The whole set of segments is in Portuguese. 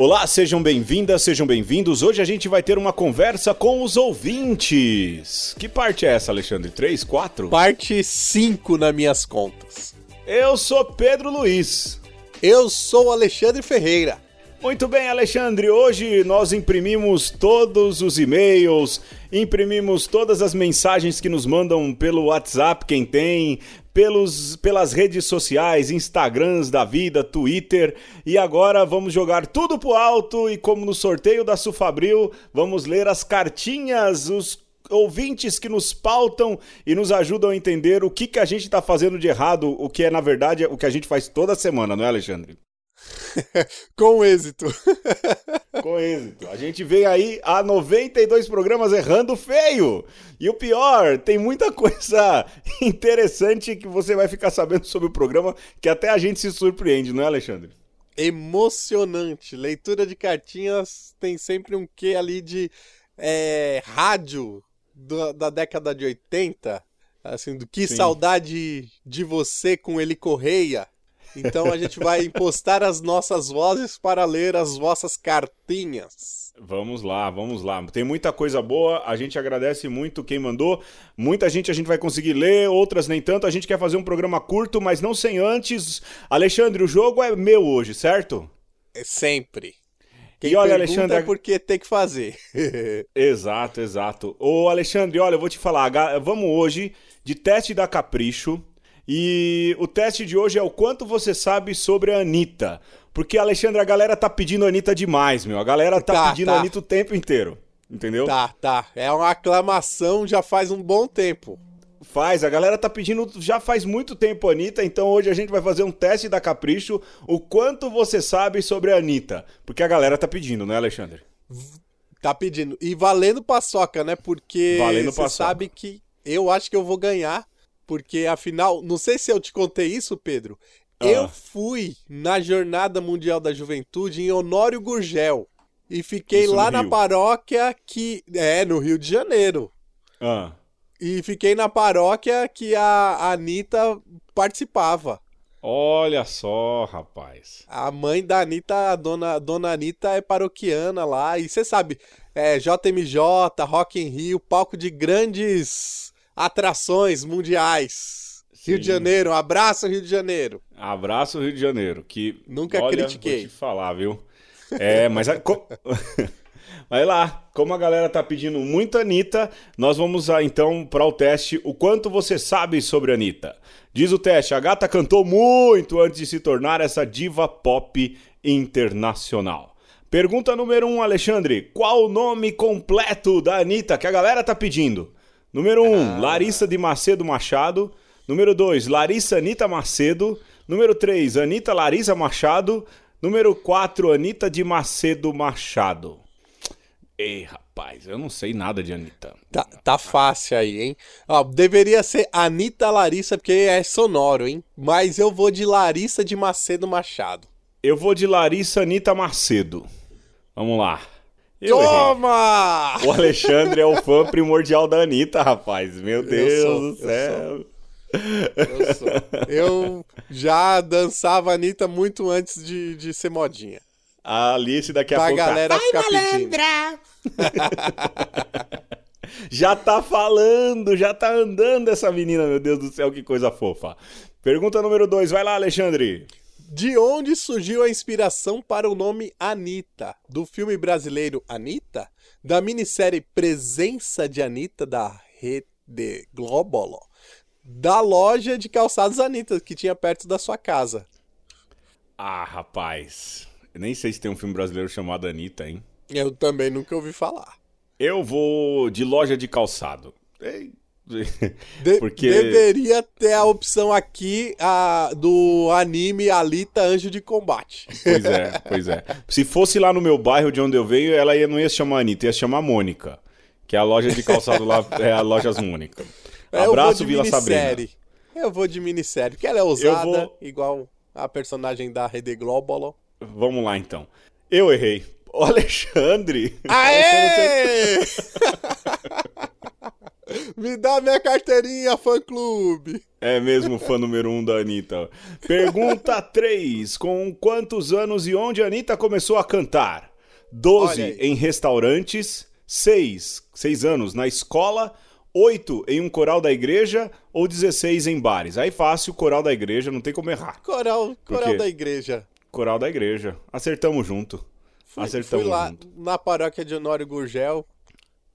Olá, sejam bem-vindas, sejam bem-vindos. Hoje a gente vai ter uma conversa com os ouvintes. Que parte é essa, Alexandre? 3, 4? Parte 5 nas minhas contas. Eu sou Pedro Luiz. Eu sou Alexandre Ferreira. Muito bem, Alexandre. Hoje nós imprimimos todos os e-mails, imprimimos todas as mensagens que nos mandam pelo WhatsApp, quem tem, pelos, pelas redes sociais, Instagrams da vida, Twitter. E agora vamos jogar tudo pro alto e, como no sorteio da Sufabril, vamos ler as cartinhas, os ouvintes que nos pautam e nos ajudam a entender o que, que a gente está fazendo de errado, o que é, na verdade, o que a gente faz toda semana, não é, Alexandre? Com êxito. Com êxito. A gente vem aí a 92 programas errando feio. E o pior, tem muita coisa interessante que você vai ficar sabendo sobre o programa que até a gente se surpreende, não é, Alexandre? Emocionante. Leitura de cartinhas tem sempre um quê ali de é, rádio do, da década de 80. Assim, do que Sim. saudade de você com ele Correia. Então a gente vai impostar as nossas vozes para ler as vossas cartinhas. Vamos lá, vamos lá. Tem muita coisa boa. A gente agradece muito quem mandou. Muita gente a gente vai conseguir ler, outras nem tanto. A gente quer fazer um programa curto, mas não sem antes. Alexandre, o jogo é meu hoje, certo? É sempre. Quem e olha, Alexandre, é porque tem que fazer. exato, exato. Ô, Alexandre, olha, eu vou te falar. Vamos hoje de teste da Capricho. E o teste de hoje é o quanto você sabe sobre a Anitta. Porque, Alexandre, a galera tá pedindo a Anitta demais, meu. A galera tá, tá pedindo tá. a Anitta o tempo inteiro. Entendeu? Tá, tá. É uma aclamação já faz um bom tempo. Faz, a galera tá pedindo já faz muito tempo a Anitta, então hoje a gente vai fazer um teste da Capricho, o quanto você sabe sobre a Anitta. Porque a galera tá pedindo, né, Alexandre? Tá pedindo. E valendo paçoca, né? Porque você sabe que eu acho que eu vou ganhar porque afinal, não sei se eu te contei isso, Pedro. Ah. Eu fui na Jornada Mundial da Juventude em Honório Gurgel. E fiquei isso lá na paróquia que. É, no Rio de Janeiro. Ah. E fiquei na paróquia que a, a Anitta participava. Olha só, rapaz. A mãe da Anitta, a dona, dona Anitta, é paroquiana lá. E você sabe, é JMJ, Rock in Rio, palco de grandes atrações mundiais. Sim. Rio de Janeiro, um abraço Rio de Janeiro. Abraço Rio de Janeiro, que nunca olha, critiquei. Vou te falar, viu? É, mas a, co... Vai lá, como a galera tá pedindo muito Anitta, nós vamos então para o teste o quanto você sabe sobre a Anitta. Diz o teste, a gata cantou muito antes de se tornar essa diva pop internacional. Pergunta número 1, um, Alexandre. Qual o nome completo da Anitta que a galera tá pedindo? Número 1, um, ah. Larissa de Macedo Machado. Número 2, Larissa Anita Macedo. Número 3, Anita Larissa Machado. Número 4, Anita de Macedo Machado. Ei, rapaz, eu não sei nada de Anitta. Tá, tá fácil aí, hein? Ó, deveria ser Anitta Larissa, porque é sonoro, hein? Mas eu vou de Larissa de Macedo Machado. Eu vou de Larissa Anita Macedo. Vamos lá. Eu Toma! Errei. O Alexandre é o fã primordial da Anitta, rapaz. Meu Deus sou, do céu. Eu, sou. eu já dançava Anitta muito antes de, de ser modinha. A Alice daqui a pra pouco. A tá- galera Ai, ficar malandra! já tá falando, já tá andando essa menina, meu Deus do céu, que coisa fofa. Pergunta número 2, vai lá, Alexandre. De onde surgiu a inspiração para o nome Anitta? Do filme brasileiro Anitta? Da minissérie Presença de Anitta da Rede Globo? Da loja de calçados Anitta que tinha perto da sua casa? Ah, rapaz. Eu nem sei se tem um filme brasileiro chamado Anitta, hein? Eu também nunca ouvi falar. Eu vou de loja de calçado. Ei, de Porque... Deveria ter a opção aqui a, do anime Alita Anjo de Combate. Pois é, pois é. Se fosse lá no meu bairro de onde eu venho, ela ia, não ia se chamar Anitta, ia se chamar Mônica. Que é a loja de calçado lá, é a Lojas Mônica. É, Abraço, Vila Sabrina. Eu vou de minissérie, porque ela é ousada, vou... igual a personagem da Rede Global. Vamos lá então. Eu errei. O Alexandre. Aê! Me dá minha carteirinha, fã-clube. É mesmo fã número um da Anitta. Pergunta 3. Com quantos anos e onde a Anitta começou a cantar? 12 em restaurantes, 6, 6 anos na escola, 8 em um coral da igreja ou 16 em bares. Aí fácil, coral da igreja, não tem como errar. Coral, coral da igreja. Coral da igreja. Acertamos junto. Fui, Acertamos fui lá junto. na paróquia de Honório Gurgel.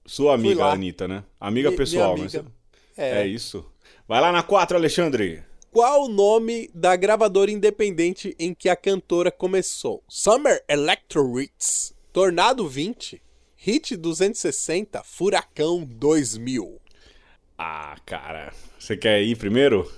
Sua amiga. Anitta, né? Amiga Mi- pessoal, minha mas amiga. é. É. isso. Vai lá na 4, Alexandre. Qual o nome da gravadora independente em que a cantora começou? Summer Electro Hits, Tornado 20, Hit 260, Furacão 2000. Ah, cara. Você quer ir primeiro?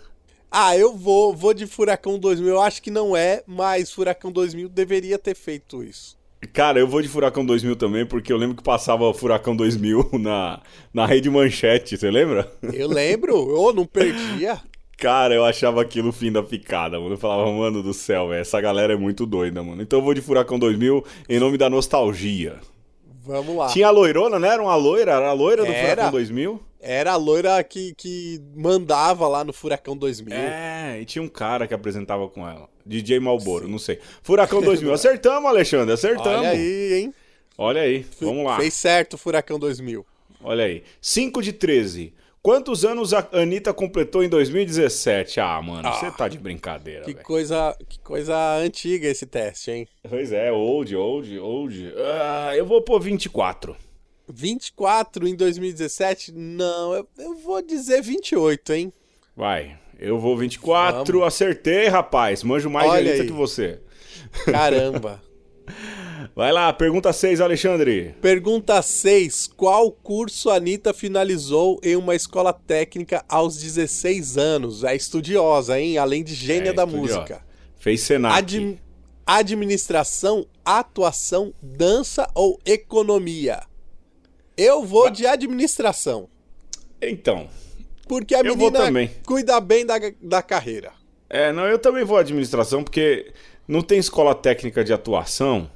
Ah, eu vou, vou de Furacão 2000. Eu acho que não é, mas Furacão 2000 deveria ter feito isso. Cara, eu vou de Furacão 2000 também, porque eu lembro que passava Furacão 2000 na, na rede manchete, você lembra? Eu lembro, eu não perdia. Cara, eu achava aquilo o fim da picada, mano. Eu falava, mano do céu, velho, essa galera é muito doida, mano. Então eu vou de Furacão 2000 em nome da nostalgia. Vamos lá. Tinha a loirona, né? Era uma loira, era a loira do Era. Furacão 2000. Era a loira que, que mandava lá no Furacão 2000. É, e tinha um cara que apresentava com ela. DJ Malboro, não sei. Furacão 2000. Acertamos, Alexandre, acertamos. Olha aí, hein? Olha aí, vamos lá. Fez certo o Furacão 2000. Olha aí. 5 de 13. Quantos anos a Anitta completou em 2017? Ah, mano, você tá de brincadeira, Que coisa, que coisa antiga esse teste, hein? Pois é, old, old, old. Ah, eu vou pôr 24. 24 em 2017? Não, eu, eu vou dizer 28, hein? Vai, eu vou 24. Vamos. Acertei, rapaz. Manjo mais Olha de que você. Caramba. Vai lá, pergunta 6, Alexandre. Pergunta 6. Qual curso a Anitta finalizou em uma escola técnica aos 16 anos? É estudiosa, hein? Além de gênia É, da estudiosa. música. Fez Senac. Admi- administração, atuação, dança ou economia? Eu vou de administração. Então, Porque a menina também. cuida bem da, da carreira. é, não, eu também vou administração, porque não tem escola técnica de atuação,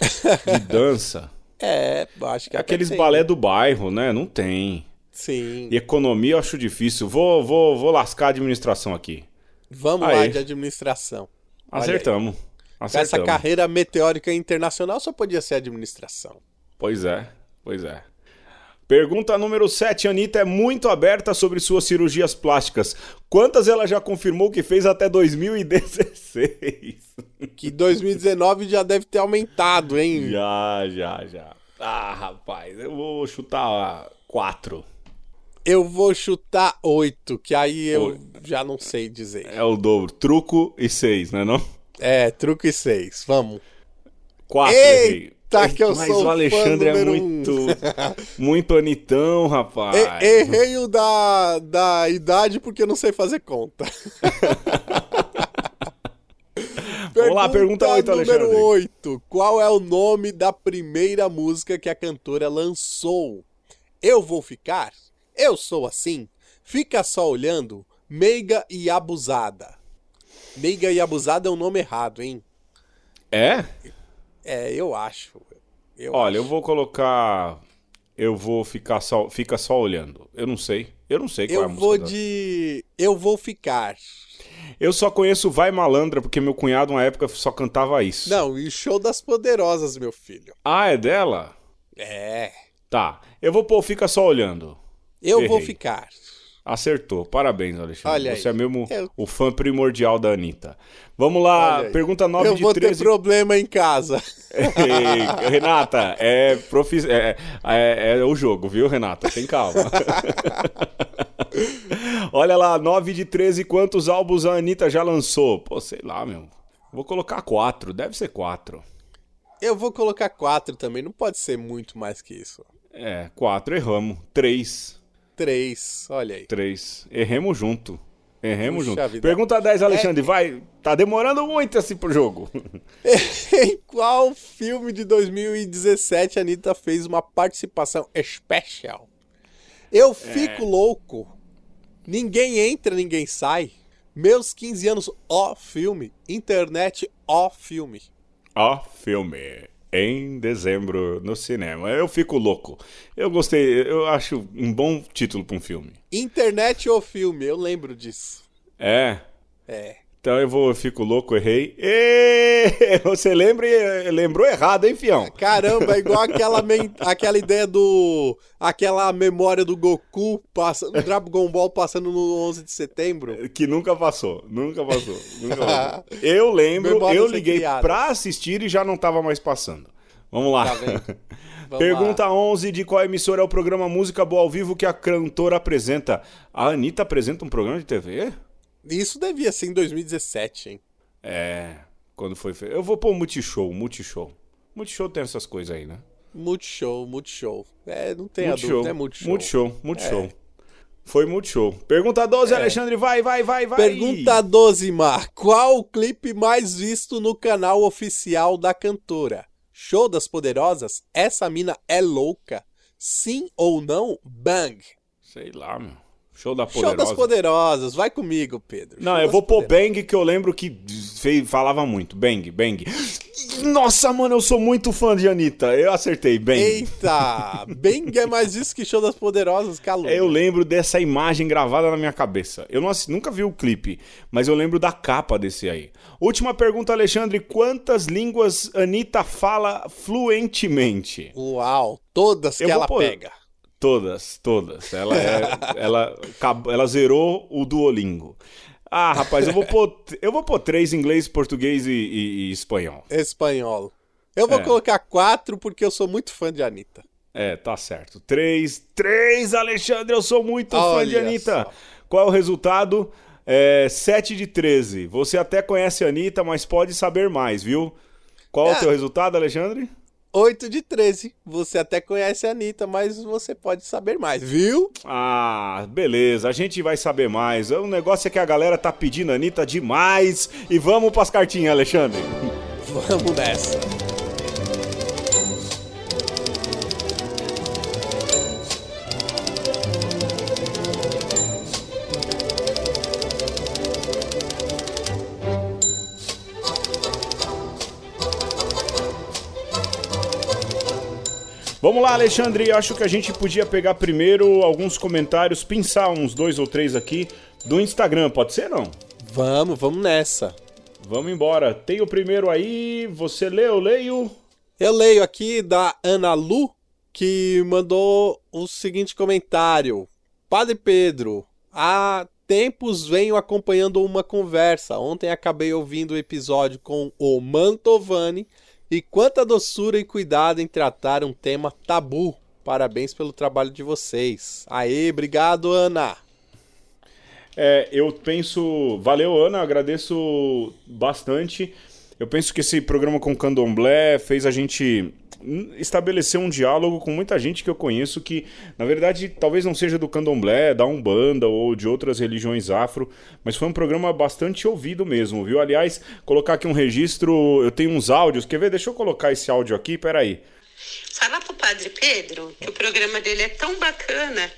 de dança. É, acho que até Aqueles balé do bairro, né? Não tem. Sim. E economia eu acho difícil. Vou, vou, vou lascar a administração aqui. Vamos Aí. lá de administração. Acertamos. Acertamos. essa carreira meteórica internacional só podia ser administração. Pois é, pois é. Pergunta número 7. Anitta é muito aberta sobre suas cirurgias plásticas. Quantas ela já confirmou que fez até 2016? Que 2019 já deve ter aumentado, hein? já, já, já. Ah, rapaz, eu vou chutar 4. Eu vou chutar 8, que aí eu Oito. já não sei dizer. É o dobro. Truco e 6, né não? É, truque 6. Vamos. 4, Eita, que eu Mas sou o Alexandre é número um. muito, muito anitão, rapaz. E- errei o da, da idade porque eu não sei fazer conta. Vamos lá, pergunta oito, número Alexandre. 8. Qual é o nome da primeira música que a cantora lançou? Eu vou ficar? Eu sou assim? Fica só olhando? Meiga e abusada. Meiga e abusada é um nome errado, hein? É? É, eu acho. Eu Olha, eu acho. vou colocar. Eu vou ficar só. Fica só olhando. Eu não sei. Eu não sei qual é a Eu música. vou da- de. Eu vou ficar. Eu só conheço Vai Malandra, porque meu cunhado, na época, só cantava isso. Não, e Show das Poderosas, meu filho. Ah, é dela? É. Tá. Eu vou pôr Fica Só Olhando. Eu vou Errei. ficar. Acertou. Parabéns, Alexandre. Olha Você aí. é mesmo Eu- o fã primordial da Anitta. Vamos lá, pergunta 9 Eu de vou 13. ter problema em casa. Ei, Renata, é, profi... é, é, é o jogo, viu, Renata? Tem calma. Olha lá, 9 de 13, quantos álbuns a Anitta já lançou? Pô, sei lá, meu. Vou colocar 4, deve ser 4. Eu vou colocar quatro também, não pode ser muito mais que isso. É, 4, erramos. 3, Três, olha aí. 3. Erremos junto. Erremos Puxa junto. vida. É. Pergunta 10, Alexandre, vai. Tá demorando muito assim pro jogo. em qual filme de 2017 a Anitta fez uma participação especial? Eu fico louco. Ninguém entra, ninguém sai. Meus 15 anos, ó filme. Internet, ó filme. Ó, filme. Em dezembro no cinema. Eu fico louco. Eu gostei, eu acho um bom título para um filme. Internet ou filme, eu lembro disso. É. É. Então eu vou, eu fico louco, errei. E você lembra, lembrou errado, hein, fião? Caramba, é igual aquela, aquela ideia do. aquela memória do Goku passando, Dragon Ball passando no 11 de setembro. Que nunca passou, nunca passou. Nunca passou. eu lembro, Memória eu liguei pra assistir e já não tava mais passando. Vamos lá. Tá Pergunta lá. 11 de qual emissora é o programa Música Boa ao Vivo que a cantora apresenta. A Anitta apresenta um programa de TV? Isso devia ser em 2017, hein? É, quando foi feito. Eu vou pôr Multishow, Multishow. Multishow tem essas coisas aí, né? Multishow, Multishow. É, não tem multishow, a dúvida, é Multishow. Multishow, Multishow. É. Foi Multishow. Pergunta 12, é. Alexandre, vai, vai, vai, vai. Pergunta 12, Mar. Qual o clipe mais visto no canal oficial da cantora? Show das Poderosas? Essa mina é louca? Sim ou não? Bang. Sei lá, meu. Show da Poderosa. Show das Poderosas. Vai comigo, Pedro. Não, eu vou pôr Bang, que eu lembro que falava muito. Bang, Bang. Nossa, mano, eu sou muito fã de Anitta. Eu acertei, Bang. Eita! Bang é mais isso que Show das Poderosas, calor. Eu lembro dessa imagem gravada na minha cabeça. Eu não, nunca vi o clipe, mas eu lembro da capa desse aí. Última pergunta, Alexandre. Quantas línguas Anitta fala fluentemente? Uau, todas que ela pôr... pega. Todas, todas. Ela, é, ela, ela zerou o Duolingo. Ah, rapaz, eu vou pôr, eu vou pôr três inglês, português e, e, e espanhol. Espanhol. Eu vou é. colocar quatro porque eu sou muito fã de Anitta. É, tá certo. Três, três, Alexandre, eu sou muito Olha fã de Anitta. Só. Qual é o resultado? É, 7 de 13. Você até conhece a Anitta, mas pode saber mais, viu? Qual é, o teu resultado, Alexandre? 8 de 13. Você até conhece a Anitta, mas você pode saber mais, viu? Ah, beleza. A gente vai saber mais. O negócio é que a galera tá pedindo a Anitta demais. E vamos pras cartinhas, Alexandre. Vamos nessa. Vamos lá, Alexandre. Acho que a gente podia pegar primeiro alguns comentários, pensar uns dois ou três aqui do Instagram, pode ser não? Vamos, vamos nessa. Vamos embora. Tem o primeiro aí, você lê, eu leio? Eu leio aqui da Ana Lu, que mandou o seguinte comentário. Padre Pedro, há tempos venho acompanhando uma conversa. Ontem acabei ouvindo o episódio com o Mantovani e quanta doçura e cuidado em tratar um tema tabu. Parabéns pelo trabalho de vocês. Aê, obrigado, Ana. É, eu penso. Valeu, Ana, agradeço bastante. Eu penso que esse programa com Candomblé fez a gente estabelecer um diálogo com muita gente que eu conheço que, na verdade, talvez não seja do candomblé, da Umbanda ou de outras religiões afro, mas foi um programa bastante ouvido mesmo, viu? Aliás, colocar aqui um registro, eu tenho uns áudios, quer ver? Deixa eu colocar esse áudio aqui, peraí. Fala pro Padre Pedro que o programa dele é tão bacana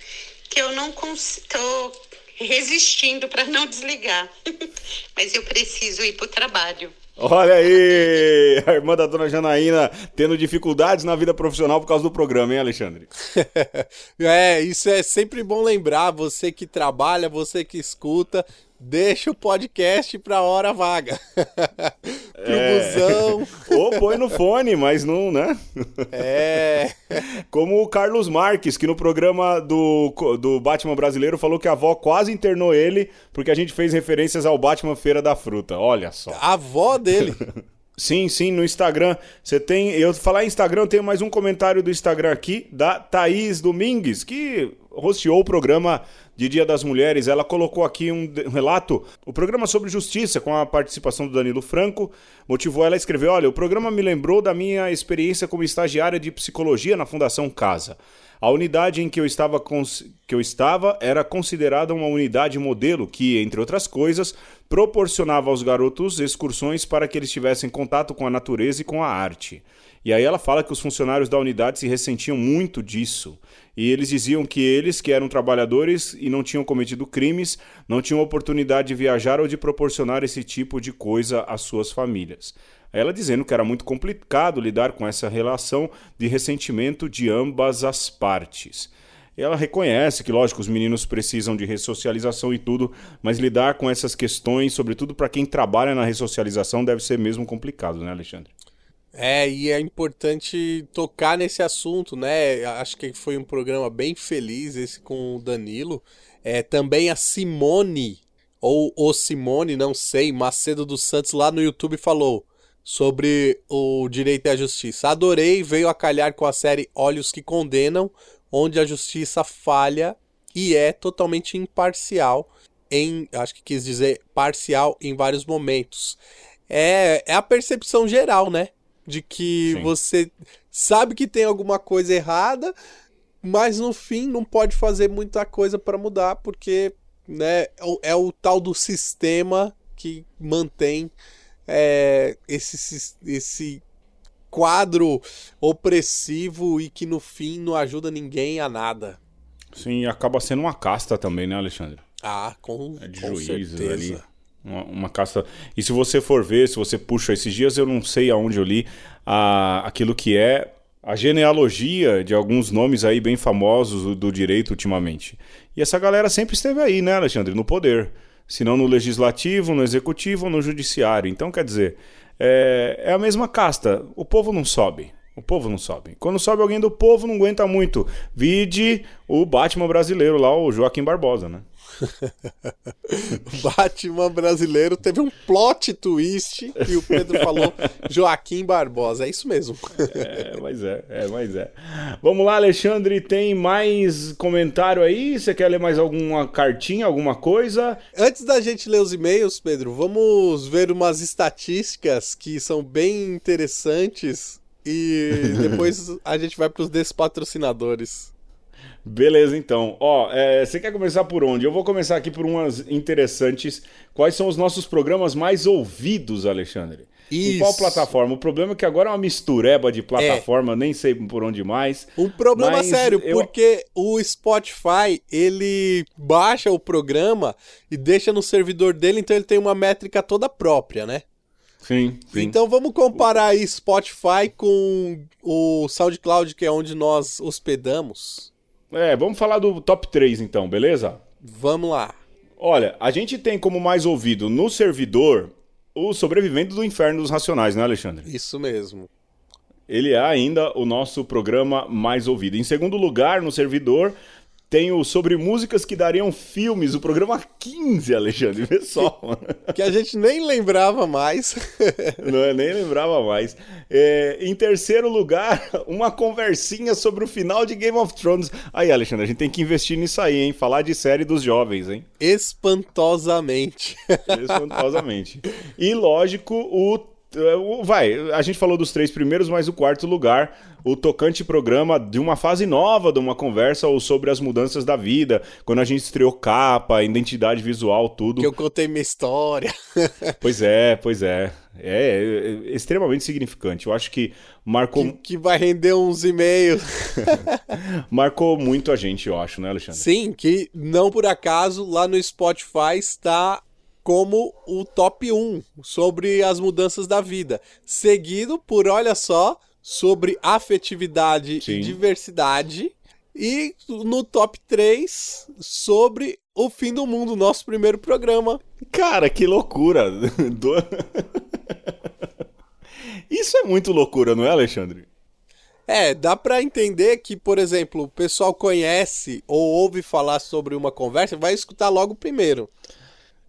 que eu não estou resistindo para não desligar. mas eu preciso ir pro trabalho. Olha aí, a irmã da dona Janaína tendo dificuldades na vida profissional por causa do programa, hein, Alexandre? é, isso é sempre bom lembrar. Você que trabalha, você que escuta, deixa o podcast pra hora vaga. Pro é... busão. Ou põe no fone, mas não, né? É. Como o Carlos Marques, que no programa do, do Batman brasileiro falou que a avó quase internou ele porque a gente fez referências ao Batman Feira da Fruta. Olha só. A avó dele. Sim, sim, no Instagram. Você tem. Eu falar em Instagram, eu tenho mais um comentário do Instagram aqui, da Thaís Domingues, que rosteou o programa de Dia das Mulheres, ela colocou aqui um relato, o programa sobre justiça, com a participação do Danilo Franco, motivou ela a escrever: Olha, o programa me lembrou da minha experiência como estagiária de psicologia na Fundação Casa. A unidade em que eu estava, que eu estava era considerada uma unidade modelo que, entre outras coisas, proporcionava aos garotos excursões para que eles tivessem contato com a natureza e com a arte. E aí ela fala que os funcionários da unidade se ressentiam muito disso. E eles diziam que eles, que eram trabalhadores e não tinham cometido crimes, não tinham oportunidade de viajar ou de proporcionar esse tipo de coisa às suas famílias. Ela dizendo que era muito complicado lidar com essa relação de ressentimento de ambas as partes. Ela reconhece que, lógico, os meninos precisam de ressocialização e tudo, mas lidar com essas questões, sobretudo para quem trabalha na ressocialização, deve ser mesmo complicado, né, Alexandre? É, e é importante tocar nesse assunto, né? Acho que foi um programa bem feliz esse com o Danilo. É, também a Simone, ou o Simone, não sei, Macedo dos Santos lá no YouTube falou sobre o direito a justiça. Adorei, veio a calhar com a série Olhos que Condenam, onde a justiça falha e é totalmente imparcial em, acho que quis dizer parcial em vários momentos. É, é a percepção geral, né? De que Sim. você sabe que tem alguma coisa errada, mas no fim não pode fazer muita coisa para mudar, porque né, é, o, é o tal do sistema que mantém é, esse, esse quadro opressivo e que no fim não ajuda ninguém a nada. Sim, acaba sendo uma casta também, né, Alexandre? Ah, com, é de com juízes certeza. ali. Uma, uma caça. E se você for ver, se você puxa esses dias, eu não sei aonde eu li a, aquilo que é a genealogia de alguns nomes aí bem famosos do, direito ultimamente. E essa galera sempre esteve aí, né, Alexandre? No poder. Se não no legislativo, no executivo no judiciário. Então, quer dizer, é, é a mesma casta. O povo não sobe. O povo não sobe. Quando sobe alguém do povo, não aguenta muito. Vide o Batman brasileiro lá, o Joaquim Barbosa, né? Batman brasileiro teve um plot twist e o Pedro falou Joaquim Barbosa. É isso mesmo. é, mas é, é, mas é. Vamos lá, Alexandre, tem mais comentário aí? Você quer ler mais alguma cartinha, alguma coisa? Antes da gente ler os e-mails, Pedro, vamos ver umas estatísticas que são bem interessantes e depois a gente vai para os despatrocinadores. Beleza, então. Ó, é, você quer começar por onde? Eu vou começar aqui por umas interessantes. Quais são os nossos programas mais ouvidos, Alexandre? Isso. Em qual plataforma? O problema é que agora é uma mistureba de plataforma, é. nem sei por onde mais. Um problema sério, eu... porque o Spotify, ele baixa o programa e deixa no servidor dele, então ele tem uma métrica toda própria, né? Sim, sim. Então vamos comparar aí Spotify com o SoundCloud, que é onde nós hospedamos. É, vamos falar do top 3 então, beleza? Vamos lá. Olha, a gente tem como mais ouvido no servidor o Sobrevivendo do Inferno dos Racionais, né, Alexandre? Isso mesmo. Ele é ainda o nosso programa mais ouvido. Em segundo lugar, no servidor, tem o Sobre Músicas que Dariam Filmes, o programa 15, Alexandre, vê só. que a gente nem lembrava mais. Não, nem lembrava mais. É, em terceiro lugar, uma conversinha sobre o final de Game of Thrones. Aí, Alexandre, a gente tem que investir nisso aí, hein? Falar de série dos jovens, hein? Espantosamente. Espantosamente. E, lógico, o vai, a gente falou dos três primeiros, mas o quarto lugar, o tocante programa de uma fase nova de uma conversa ou sobre as mudanças da vida, quando a gente estreou capa, identidade visual, tudo. Que eu contei minha história. pois é, pois é. É, é, extremamente significante. Eu acho que marcou. Que, que vai render uns e-mails. marcou muito a gente, eu acho, né, Alexandre? Sim, que não por acaso lá no Spotify está como o top 1 sobre as mudanças da vida, seguido por, olha só, sobre afetividade Sim. e diversidade. E no top 3 sobre o fim do mundo, nosso primeiro programa. Cara, que loucura! Isso é muito loucura, não é, Alexandre? É, dá para entender que, por exemplo, o pessoal conhece ou ouve falar sobre uma conversa, vai escutar logo primeiro.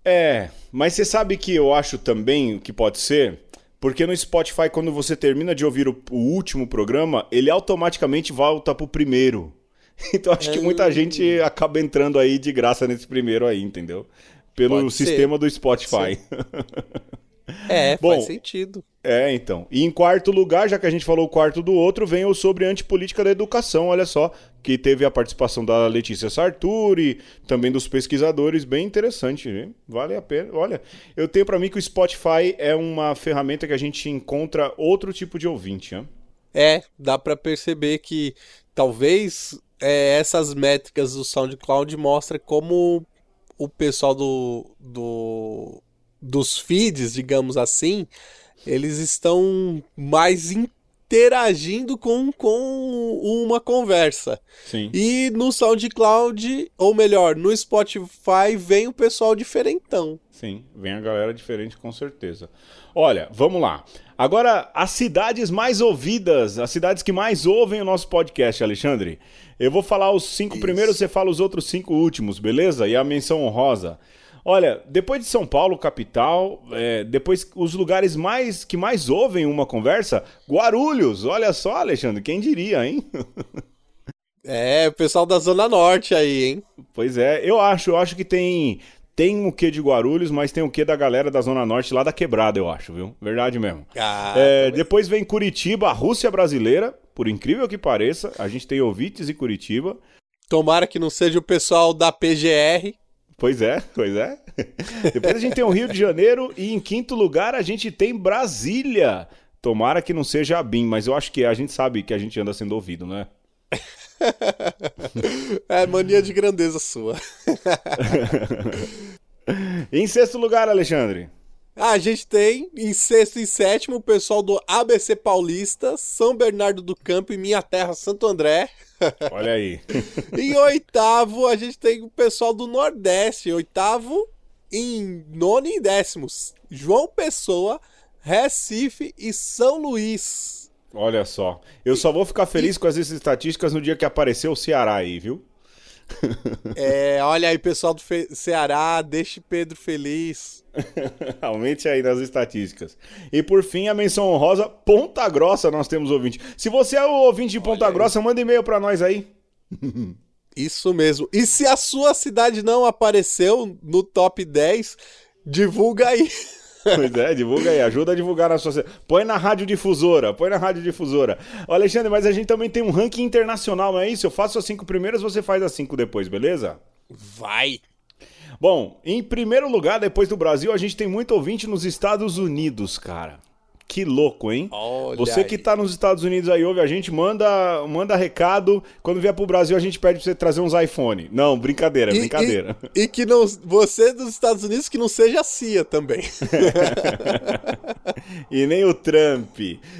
É, mas você sabe que eu acho também que pode ser? Porque no Spotify, quando você termina de ouvir o, o último programa, ele automaticamente volta pro primeiro. Então acho que muita é. gente acaba entrando aí de graça nesse primeiro aí, entendeu? Pelo pode sistema ser. do Spotify. É, Bom, faz sentido. É, então. E em quarto lugar, já que a gente falou o quarto do outro, vem o sobre antipolítica da educação, olha só, que teve a participação da Letícia Sarturi, também dos pesquisadores, bem interessante, vale a pena. Olha, eu tenho para mim que o Spotify é uma ferramenta que a gente encontra outro tipo de ouvinte, né? É, dá para perceber que talvez é, essas métricas do SoundCloud mostra como o pessoal do, do dos feeds, digamos assim, eles estão mais interagindo com, com uma conversa. Sim. E no SoundCloud, ou melhor, no Spotify, vem o pessoal diferentão. Sim, vem a galera diferente com certeza. Olha, vamos lá. Agora, as cidades mais ouvidas, as cidades que mais ouvem o nosso podcast, Alexandre. Eu vou falar os cinco Isso. primeiros, você fala os outros cinco últimos, beleza? E a menção honrosa. Olha, depois de São Paulo, capital, é, depois os lugares mais que mais ouvem uma conversa, Guarulhos. Olha só, Alexandre, quem diria, hein? É, o pessoal da Zona Norte aí, hein? Pois é, eu acho, eu acho que tem tem o que de Guarulhos, mas tem o que da galera da Zona Norte lá da Quebrada, eu acho, viu? Verdade mesmo. Ah, É, também- depois vem Curitiba, a Rússia brasileira, por incrível que pareça, a gente tem ouvintes em Curitiba. Tomara que não seja o pessoal da PGR. Pois é, pois é. Depois a gente tem o Rio de Janeiro e em quinto lugar a gente tem Brasília. Tomara que não seja a BIM, mas eu acho que a gente sabe que a gente anda sendo ouvido, né? É mania de grandeza sua. Em sexto lugar, Alexandre. Ah, a gente tem em sexto e sétimo o pessoal do ABC Paulista, São Bernardo do Campo e minha terra, Santo André. Olha aí. Em oitavo, a gente tem o pessoal do Nordeste. Oitavo, em nono e décimos. João Pessoa, Recife e São Luís. Olha só. Eu só vou ficar feliz com essas estatísticas no dia que aparecer o Ceará aí, viu? É, olha aí, pessoal do Fe- Ceará, deixe Pedro feliz. Aumente aí nas estatísticas. E por fim, a menção honrosa, Ponta Grossa, nós temos ouvinte. Se você é o ouvinte de Ponta. Grossa, manda e-mail pra nós aí. Isso mesmo. E se a sua cidade não apareceu no top 10, divulga aí. Pois é, divulga aí, ajuda a divulgar na sua. Põe na rádio difusora, põe na rádio difusora. Ô, Alexandre, mas a gente também tem um ranking internacional, não é isso? Eu faço as cinco primeiras, você faz as cinco depois, beleza? Vai. Bom, em primeiro lugar, depois do Brasil, a gente tem muito ouvinte nos Estados Unidos, cara. Que louco, hein? Olha você aí. que tá nos Estados Unidos aí, ouve a gente, manda, manda recado. Quando vier pro Brasil, a gente pede pra você trazer uns iPhone. Não, brincadeira, E- brincadeira. E, e que não, você dos Estados Unidos que não seja CIA também. e nem o Trump.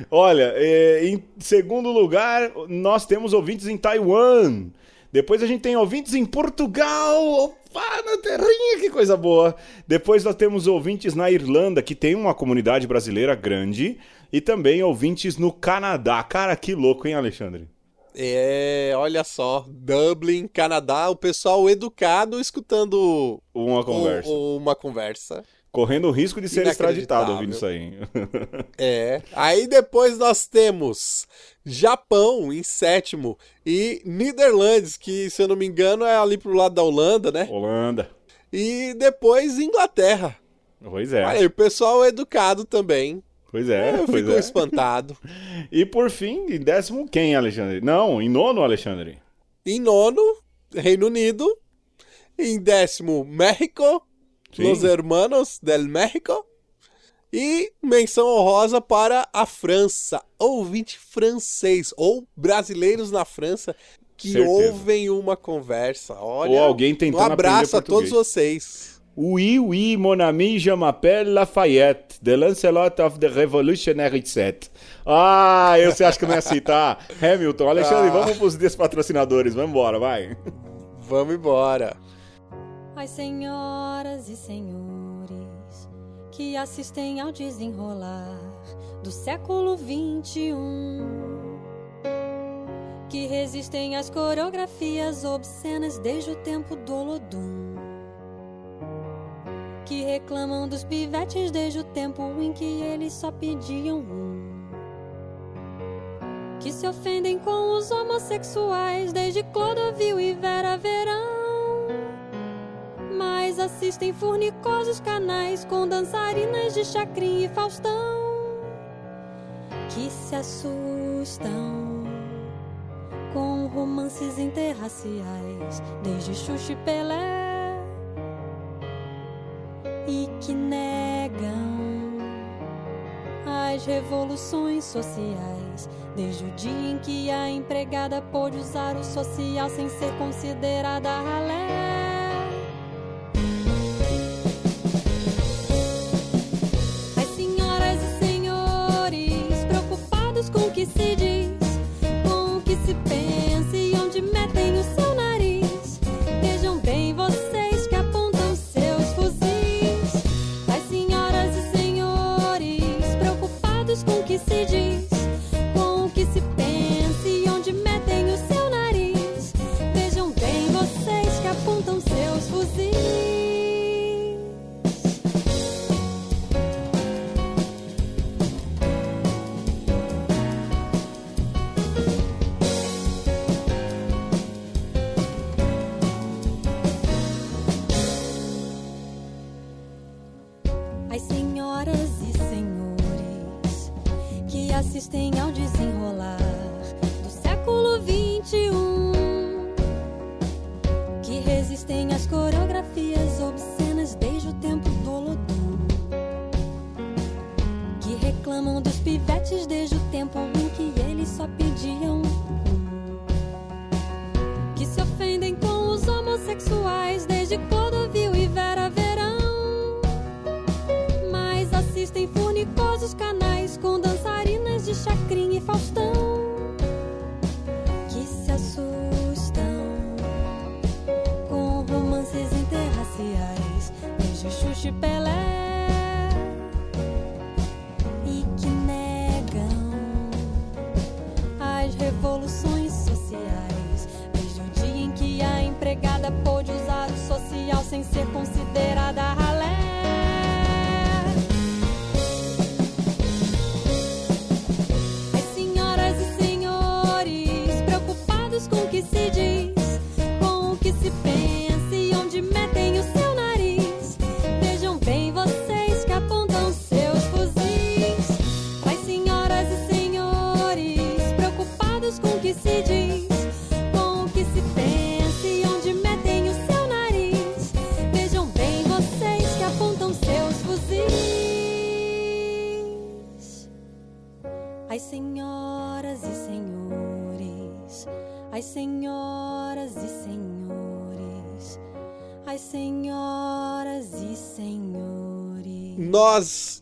Olha, é, em segundo lugar, nós temos ouvintes em Taiwan. Depois a gente tem ouvintes em Portugal. Opa, na terrinha, que coisa boa. Depois nós temos ouvintes na Irlanda, que tem uma comunidade brasileira grande. E também ouvintes no Canadá. Cara, que louco, hein, Alexandre? É, olha só, Dublin, Canadá, o pessoal educado escutando Uma conversa. o- uma conversa. Correndo o risco de ser extraditado ouvindo isso aí. É. Aí depois nós temos Japão em sétimo e Niderlandes, que se eu não me engano é ali pro lado da Holanda, né? Holanda. E depois Inglaterra. Pois é. Olha aí, o pessoal é educado também. Pois é. Eu pois fico é. espantado. E por fim, em décimo, quem, Alexandre? Não, em nono, Alexandre. Em nono, Reino Unido. Em décimo, México. Sim. Los Hermanos del México. E menção honrosa para a França. Ouvinte francês. Ou brasileiros na França que Certeza. ouvem uma conversa. Olha, Ou alguém tentando um abraço a todos vocês. Oui, oui, mon ami, je m'appelle Lafayette, de Lancelot of the Revolutionary Set. Ah, eu você acha que não ia citar? Hamilton, Alexandre, Ah. vamos pros despatrocinadores, vamos embora, vai. Vamos embora. As senhoras e senhores que assistem ao desenrolar do século XXI, que resistem às coreografias obscenas desde o tempo do Olodum, que reclamam dos pivetes desde o tempo em que eles só pediam um. Que se ofendem com os homossexuais desde Clodovil e Vera Verão assistem furnicosos canais com dançarinas de Chacrin e Faustão que se assustam com romances interraciais desde Xuxa e Pelé e que negam as revoluções sociais. Desde o dia em que a empregada pôde usar o social sem ser considerada ralé.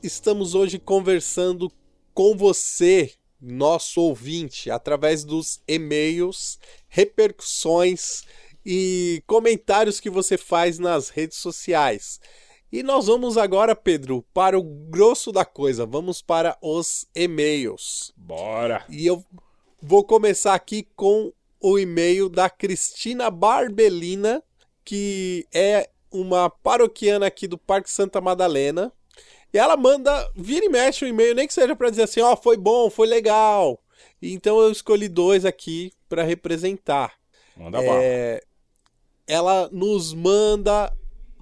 Estamos hoje conversando com você, nosso ouvinte, através dos e-mails, repercussões e comentários que você faz nas redes sociais. E nós vamos agora, Pedro, para o grosso da coisa. Vamos para os e-mails. Bora! E eu vou começar aqui com o e-mail da Cristina Barbelina, que é uma paroquiana aqui do Parque Santa Madalena. E ela manda, vira e mexe um e-mail, nem que seja para dizer assim, ó, foi bom, foi legal. Então eu escolhi dois aqui para representar. Manda. É, ela nos manda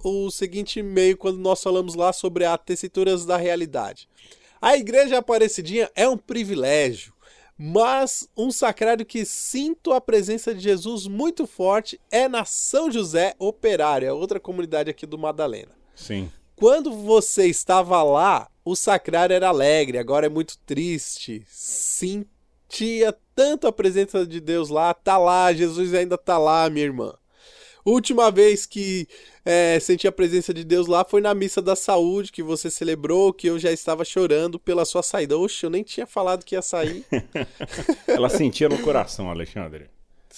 o seguinte e-mail quando nós falamos lá sobre as tessituras da realidade. A igreja aparecidinha é um privilégio, mas um sacrário que sinto a presença de Jesus muito forte é na São José Operário, é outra comunidade aqui do Madalena. Sim. Quando você estava lá, o sacrário era alegre, agora é muito triste. Sentia tanto a presença de Deus lá, tá lá, Jesus ainda tá lá, minha irmã. Última vez que é, senti a presença de Deus lá foi na missa da saúde que você celebrou, que eu já estava chorando pela sua saída. Oxe, eu nem tinha falado que ia sair. Ela sentia no coração, Alexandre.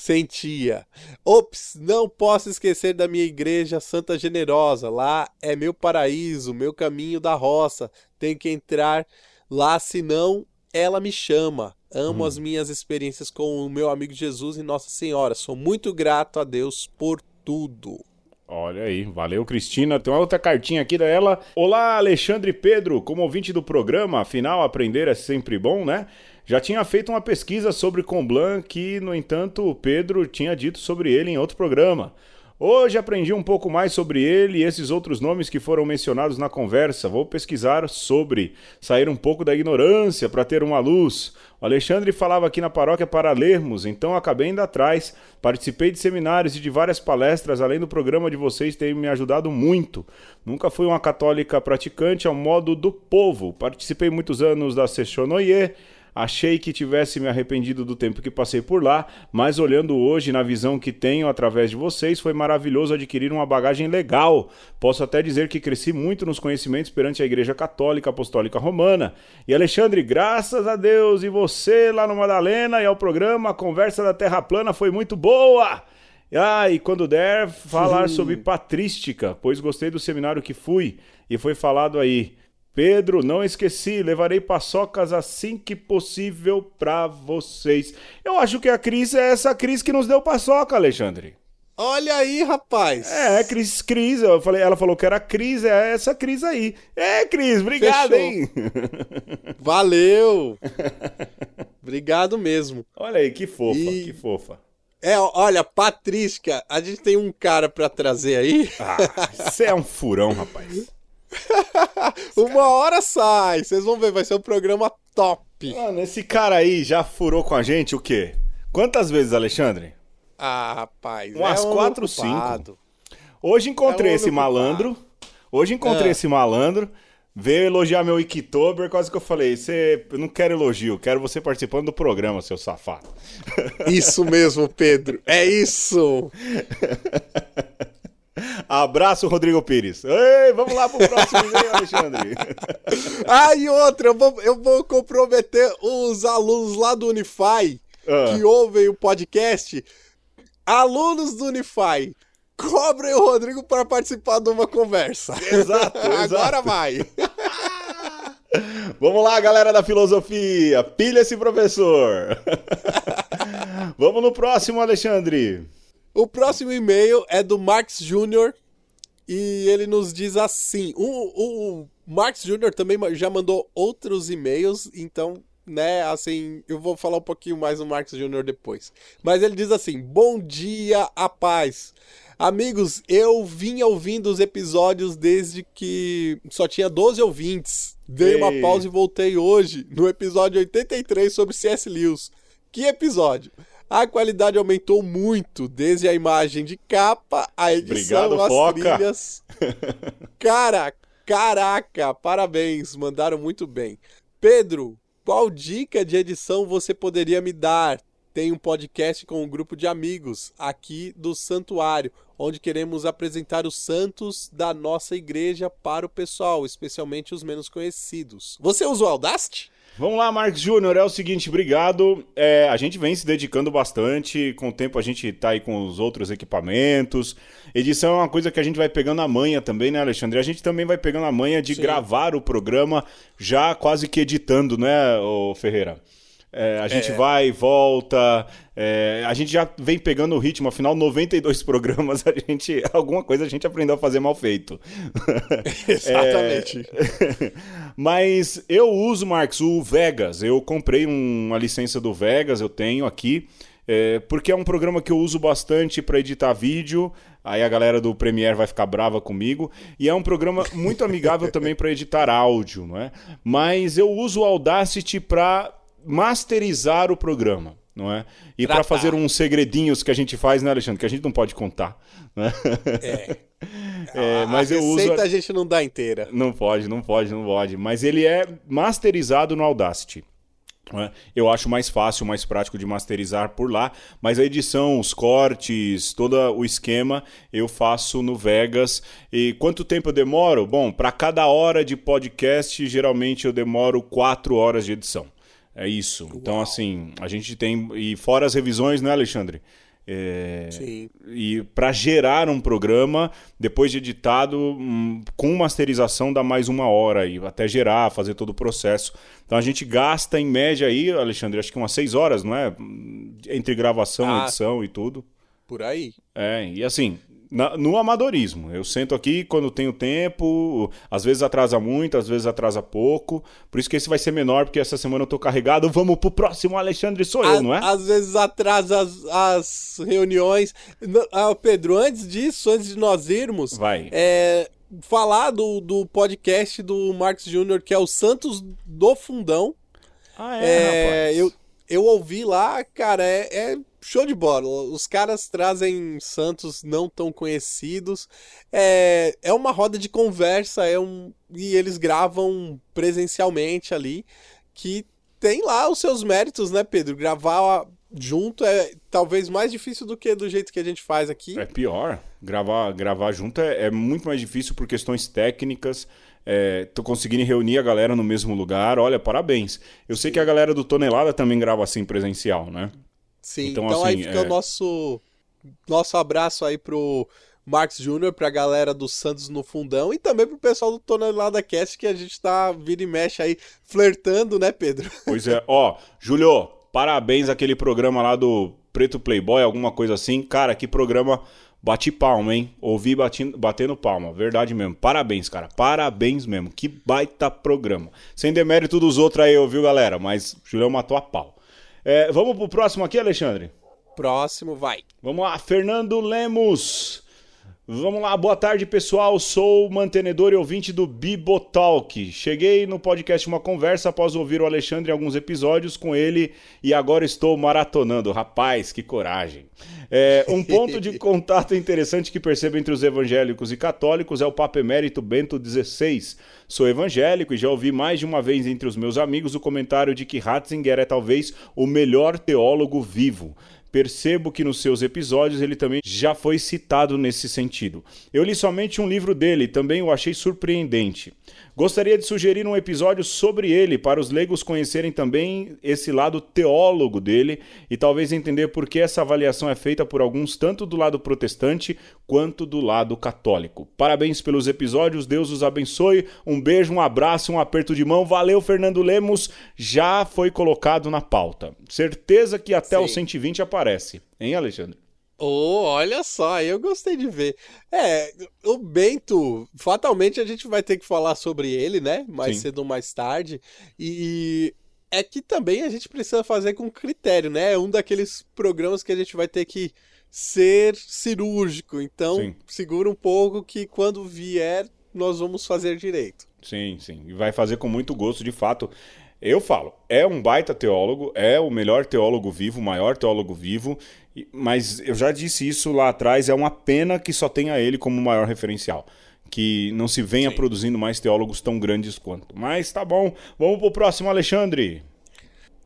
Sentia. Ops, não posso esquecer da minha igreja Santa Generosa. Lá é meu paraíso, meu caminho da roça. Tenho que entrar lá, senão ela me chama. Amo as minhas experiências com o meu amigo Jesus e Nossa Senhora. Sou muito grato a Deus por tudo. Olha aí, valeu Cristina. Tem uma outra cartinha aqui dela. Olá, Alexandre Pedro. Como ouvinte do programa, afinal, aprender é sempre bom, né? Já tinha feito uma pesquisa sobre Comblan que, no entanto, o Pedro tinha dito sobre ele em outro programa. Hoje aprendi um pouco mais sobre ele e esses outros nomes que foram mencionados na conversa. Vou pesquisar sobre, sair um pouco da ignorância para ter uma luz. O Alexandre falava aqui na paróquia para lermos, então acabei indo atrás. Participei de seminários e de várias palestras, além do programa de vocês ter me ajudado muito. Nunca fui uma católica praticante ao modo do povo. Participei muitos anos da Sessionoye. Achei que tivesse me arrependido do tempo que passei por lá, mas olhando hoje na visão que tenho através de vocês, foi maravilhoso adquirir uma bagagem legal. Posso até dizer que cresci muito nos conhecimentos perante a Igreja Católica Apostólica Romana. E Alexandre, graças a Deus e você lá no Madalena e ao programa, a conversa da Terra Plana foi muito boa. Ah, e quando der, falar sobre patrística, pois gostei do seminário que fui e foi falado aí. Pedro, não esqueci, levarei paçocas assim que possível para vocês. Eu acho que a Cris é essa Cris que nos deu paçoca, Alexandre. Olha aí, rapaz. É, Cris, Cris, eu falei, ela falou que era Cris, é essa Cris aí. É, Cris, obrigado, Fechou. hein? Valeu. Obrigado mesmo. Olha aí, que fofa, E- que fofa. É, olha, Patrícia, a gente tem um cara pra trazer aí. Ah, você é um furão, rapaz. Uma hora sai. Vocês vão ver, vai ser um programa top. Mano, esse cara aí já furou com a gente o quê? Quantas vezes, Alexandre? Ah, rapaz. Umas é um quatro, ocupado. Hoje encontrei É um esse homem malandro. Hoje encontrei Ah. esse malandro. Veio elogiar meu Icktober, quase que eu falei, você, não quero elogio, quero você participando do programa, seu safado. Isso mesmo, Pedro. É isso. Abraço, Rodrigo Pires. Ei, vamos lá pro próximo e-mail, Alexandre. Ah, e outra, eu vou, eu vou comprometer os alunos lá do Unify Ah. que ouvem o podcast. Alunos do Unify, cobrem o Rodrigo para participar de uma conversa. Exato, Agora exato. vai. Vamos lá, galera da filosofia. Pilha esse professor. vamos no próximo, Alexandre. O próximo e-mail é do Marx Jr. E ele nos diz assim: o, o Marx Jr. também já mandou outros e-mails, então, né, assim, eu vou falar um pouquinho mais do Marx Jr. depois. Mas ele diz assim: Bom dia, a paz. Amigos, eu vinha ouvindo os episódios desde que só tinha 12 ouvintes. Dei uma Ei. pausa e voltei hoje, no episódio 83 sobre C.S. Lewis. Que episódio! A qualidade aumentou muito, desde a imagem de capa, a edição, Obrigado, as Foca. trilhas. Cara, caraca, parabéns, mandaram muito bem. Pedro, qual dica de edição você poderia me dar? Tem um podcast com um grupo de amigos aqui do Santuário, onde queremos apresentar os santos da nossa igreja para o pessoal, especialmente os menos conhecidos. Você usa o Audacity? Vamos lá, Marcos Júnior. É o seguinte, obrigado. É, a gente vem se dedicando bastante. Com o tempo a gente tá aí com os outros equipamentos. Edição é uma coisa que a gente vai pegando a manha também, né, Alexandre? A gente também vai pegando a manha de Sim. gravar o programa já quase que editando, né, ô Ferreira? É, a gente É. vai e volta, é, a gente já vem pegando o ritmo, afinal, 92 programas, a gente, alguma coisa a gente aprendeu a fazer mal feito. Exatamente. Mas eu uso, Marcos, o Vegas. Eu comprei um- uma licença do Vegas, eu tenho aqui, é, porque é um programa que eu uso bastante para editar vídeo. Aí a galera do Premiere vai ficar brava comigo. E é um programa muito amigável também para editar áudio, não é? Mas eu uso o Audacity para masterizar o programa. Não é? E para fazer uns segredinhos que a gente faz, né, Alexandre? Que a gente não pode contar. Né? É. É, mas a eu uso. a gente não dá inteira. Não pode, não pode, não pode. Mas ele é masterizado no Audacity. né? Eu acho mais fácil, mais prático de masterizar por lá, mas a edição, os cortes, todo o esquema eu faço no Vegas. E quanto tempo eu demoro? Bom, para cada hora de podcast, geralmente eu demoro quatro horas de edição. É isso. Então, assim, a gente tem. E fora as revisões, né, Alexandre? É, Sim. e para gerar um programa, depois de editado, hum, com masterização dá mais uma hora aí, até gerar, fazer todo o processo. Então a gente gasta em média aí, Alexandre, acho que umas seis horas, não é? Entre gravação, Ah. edição e tudo. Por aí. É, e assim, na- no amadorismo. Eu sento aqui quando tenho tempo, às vezes atrasa muito, às vezes atrasa pouco. Por isso que esse vai ser menor, porque essa semana eu tô carregado. Vamos pro próximo, Alexandre, sou eu, A- não é? Às vezes atrasa as, as reuniões. Ah, Pedro, antes disso, antes de nós irmos, Vai. é, falar do, do podcast do Marcos Júnior, que é o Santos do Fundão. Ah, É, rapaz. eu, eu ouvi lá, cara, é, é show de bola. Os caras trazem santos não tão conhecidos. É, é uma roda de conversa, é um, e eles gravam presencialmente ali, que tem lá os seus méritos, né, Pedro? Gravar junto é talvez mais difícil do que do jeito que a gente faz aqui. É pior. Gravar, gravar junto é, é muito mais difícil por questões técnicas. É, tô conseguindo reunir a galera no mesmo lugar. Olha, parabéns. Eu sei que a galera do Tonelada também grava assim presencial, né? Sim, Então, então, aí assim, fica é- o nosso, nosso abraço aí pro Marcos Júnior, pra galera do Santos no Fundão e também pro pessoal do Tonelada Cast que a gente tá vira e mexe aí flertando, né, Pedro? Pois é. Ó, Julio, parabéns aquele programa lá do Preto Playboy, alguma coisa assim. Cara, que programa bate palma, hein? Ouvi batindo, batendo palma. Verdade mesmo. Parabéns, cara. Parabéns mesmo. Que baita programa. Sem demérito dos outros aí, viu, galera? Mas Julião matou a pau. É, vamos pro próximo aqui, Alexandre? Próximo, vai. Vamos lá, Fernando Lemos. Vamos lá, boa tarde pessoal. Sou mantenedor e ouvinte do Bibotalk. Cheguei no podcast Uma Conversa após ouvir o Alexandre em alguns episódios com ele e agora estou maratonando. Rapaz, que coragem. É, um ponto de contato interessante que percebo entre os evangélicos e católicos é o Papa Emérito Bento XVI. Sou evangélico e já ouvi mais de uma vez entre os meus amigos o comentário de que Ratzinger é talvez o melhor teólogo vivo. Percebo que nos seus episódios ele também já foi citado nesse sentido. Eu li somente um livro dele também o achei surpreendente. Gostaria de sugerir um episódio sobre ele para os leigos conhecerem também esse lado teólogo dele e talvez entender por que essa avaliação é feita por alguns tanto do lado protestante quanto do lado católico. Parabéns pelos episódios, Deus os abençoe. Um beijo, um abraço, um aperto de mão. Valeu, Fernando Lemos. Já foi colocado na pauta. Certeza que até Sim. o 120 aparece. Hein, Alexandre? Oh, olha só, eu gostei de ver. É, o Bento, fatalmente a gente vai ter que falar sobre ele, né? Mais Sim. cedo ou mais tarde. E é que também a gente precisa fazer com critério, né? É um daqueles programas que a gente vai ter que ser cirúrgico. Então, Sim. segura um pouco que quando vier, nós vamos fazer direito. Sim, sim. E vai fazer com muito gosto, de fato. Eu falo, é um baita teólogo, é o melhor teólogo vivo, o maior teólogo vivo, mas eu já disse isso lá atrás, é uma pena que só tenha ele como maior referencial. Que não se venha produzindo mais teólogos tão grandes quanto. Mas tá bom, vamos pro próximo, Alexandre.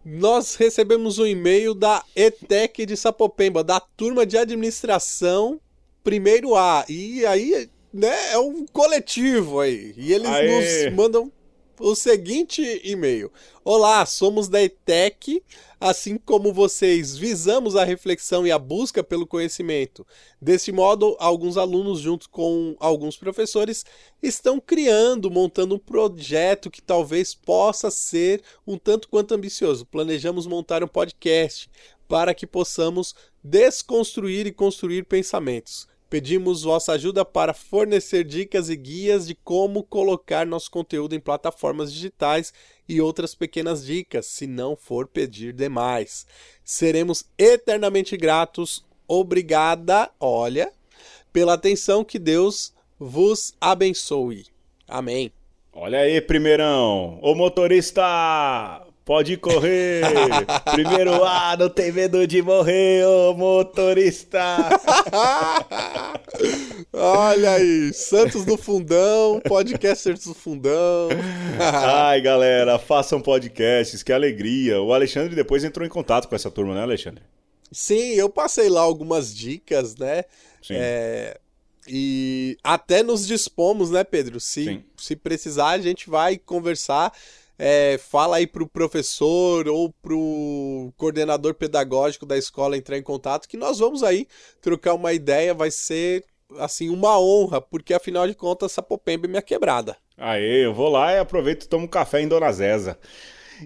Nós recebemos um e-mail da ETEC de Sapopemba, da turma de administração primeiro A. E aí, né, é um coletivo aí. E eles Aê! nos mandam o seguinte e-mail: Olá, somos da ETEC. Assim como vocês, visamos a reflexão e a busca pelo conhecimento. Desse modo, alguns alunos, junto com alguns professores, estão criando, montando um projeto que talvez possa ser um tanto quanto ambicioso. Planejamos montar um podcast para que possamos desconstruir e construir pensamentos. Pedimos vossa ajuda para fornecer dicas e guias de como colocar nosso conteúdo em plataformas digitais e outras pequenas dicas, se não for pedir demais. Seremos eternamente gratos. Obrigada, olha, pela atenção que Deus vos abençoe. Amém. Olha aí, primeirão. Ô motorista, pode correr. Primeiro A, não tem medo de morrer, ô motorista. Olha aí, Santos do Fundão, podcasters do Fundão. Ai, galera, façam podcasts, que alegria. O Alexandre depois entrou em contato com essa turma, né, Alexandre? Sim, eu passei lá algumas dicas, né? Sim. É, e até nos dispomos, né, Pedro? Se, Sim. se precisar, a gente vai conversar. É, fala aí pro professor ou pro coordenador pedagógico da escola entrar em contato, que nós vamos aí trocar uma ideia. Vai ser, assim, uma honra, porque afinal de contas, Sapopemba é minha quebrada. Aê, eu vou lá e aproveito e tomo um café em Dona Zesa.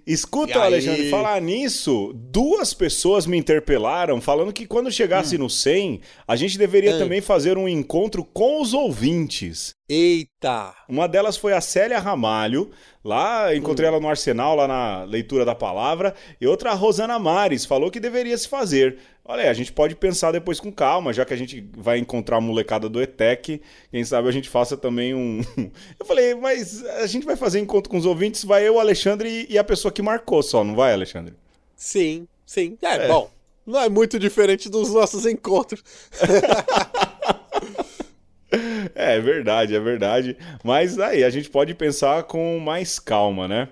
Escuta, aí? Alexandre, falar nisso, duas pessoas me interpelaram falando que quando chegasse no 100, a gente deveria Hum. também fazer um encontro com os ouvintes. Eita! Uma delas foi a Célia Ramalho, lá encontrei ela no Arsenal, lá na leitura da palavra, e outra a Rosana Mares, falou que deveria se fazer. Olha, aí, a gente pode pensar depois com calma, já que a gente vai encontrar a molecada do ETEC, quem sabe a gente faça também um. Eu falei, mas a gente vai fazer encontro com os ouvintes, vai eu, Alexandre e a pessoa que marcou só, não vai, Alexandre? Sim, sim. É, bom, não é muito diferente dos nossos encontros. É, é verdade, é verdade. Mas aí, a gente pode pensar com mais calma, né?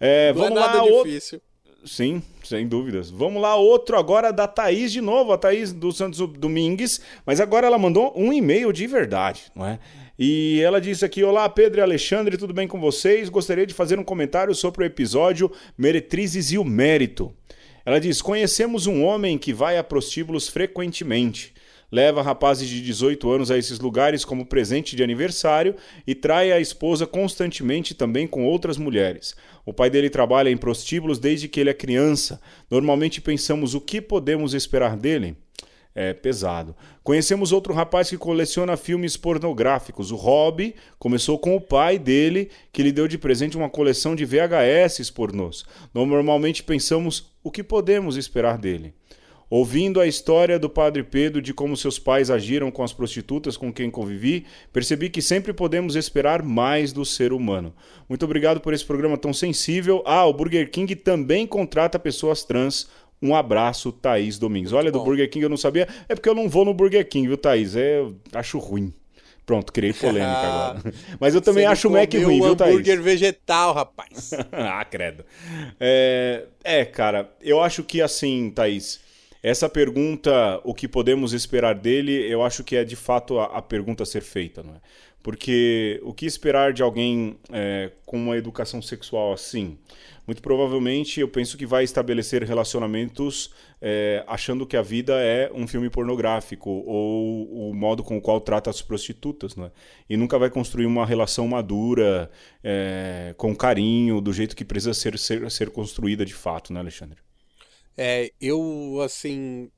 É, Não é vamos nada lá, outro. Sim, sem dúvidas. Vamos lá, outro agora da Thaís de novo, a Thaís do Santos Domingues, mas agora ela mandou um e-mail de verdade, não é? E ela disse aqui: Olá, Pedro e Alexandre, tudo bem com vocês? Gostaria de fazer um comentário sobre o episódio Meretrizes e o Mérito. Ela diz: Conhecemos um homem que vai a prostíbulos frequentemente. Leva rapazes de 18 anos a esses lugares como presente de aniversário e trai a esposa constantemente também com outras mulheres. O pai dele trabalha em prostíbulos desde que ele é criança. Normalmente pensamos o que podemos esperar dele? É pesado. Conhecemos outro rapaz que coleciona filmes pornográficos. O Rob começou com o pai dele, que lhe deu de presente uma coleção de VHS pornôs. Normalmente pensamos o que podemos esperar dele. Ouvindo a história do Padre Pedro de como seus pais agiram com as prostitutas com quem convivi, percebi que sempre podemos esperar mais do ser humano. Muito obrigado por esse programa tão sensível. Ah, o Burger King também contrata pessoas trans. Um abraço, Thaís Domingos. Olha, do bom. BurgerKing eu não sabia. É porque eu não vou no Burger King, viu, Thaís? É, eu acho ruim. Pronto, criei polêmica agora. Mas eu também Você acho o Mac ruim, viu, Thaís? hambúrguer vegetal, rapaz. ah, credo. É, é, cara, eu acho que assim, Thaís, essa pergunta, o que podemos esperar dele, eu acho que é de fato a, a pergunta a ser feita, não é? Porque o que esperar de alguém é, com uma educação sexual assim? Muito provavelmente eu penso que vai estabelecer relacionamentos é, achando que a vida é um filme pornográfico ou o modo com o qual trata as prostitutas, né? E nunca vai construir uma relação madura, é, com carinho, do jeito que precisa ser, ser, ser construída de fato, né, Alexandre? É, eu, assim,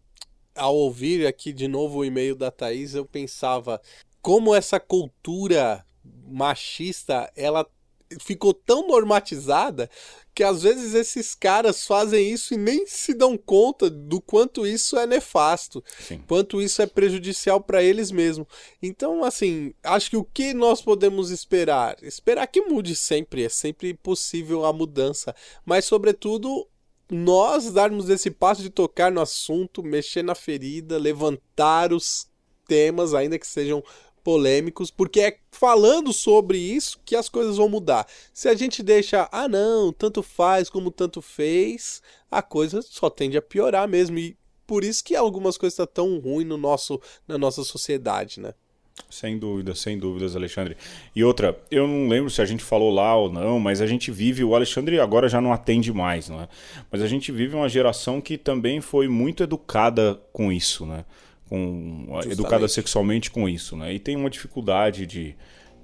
ao ouvir aqui de novo o e-mail da Thaís, eu pensava como essa cultura machista, ela ficou tão normatizada que às vezes esses caras fazem isso e nem se dão conta do quanto isso é nefasto, Sim. quanto isso é prejudicial para eles mesmos. Então, assim, acho que o que nós podemos esperar? Esperar que mude sempre, é sempre possível a mudança, mas sobretudo nós darmos esse passo de tocar no assunto, mexer na ferida, levantar os temas, ainda que sejam polêmicos, porque é falando sobre isso que as coisas vão mudar. Se a gente deixa, ah não, tanto faz como tanto fez, a coisa só tende a piorar mesmo. E por isso que algumas coisas estão tão ruins no nosso, na nossa sociedade, né? Sem dúvidas, sem dúvidas, Alexandre. E outra, eu não lembro se a gente falou lá ou não, mas a gente vive, o Alexandre agora já não atende mais, não é? Mas a gente vive uma geração que também foi muito educada com isso, né? Com, Justamente. educada sexualmente com isso, né? E tem uma dificuldade de.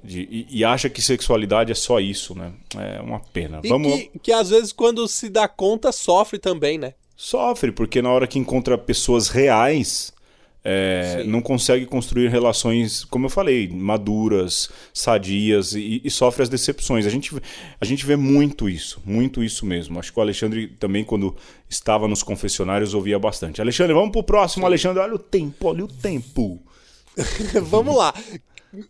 de e, e acha que sexualidade é só isso, né? É uma pena. E Vamos. que, que às vezes quando se dá conta sofre também, né? Sofre, porque na hora que encontra pessoas reais, é, não consegue construir relações, como eu falei, maduras, sadias e, e sofre as decepções. A gente, vê- a gente vê muito isso, muito isso mesmo. Acho que o Alexandre também, quando estava nos confessionários, ouvia bastante. Alexandre, vamos pro próximo, Alexandre. Olha o tempo, olha o tempo. Vamos lá.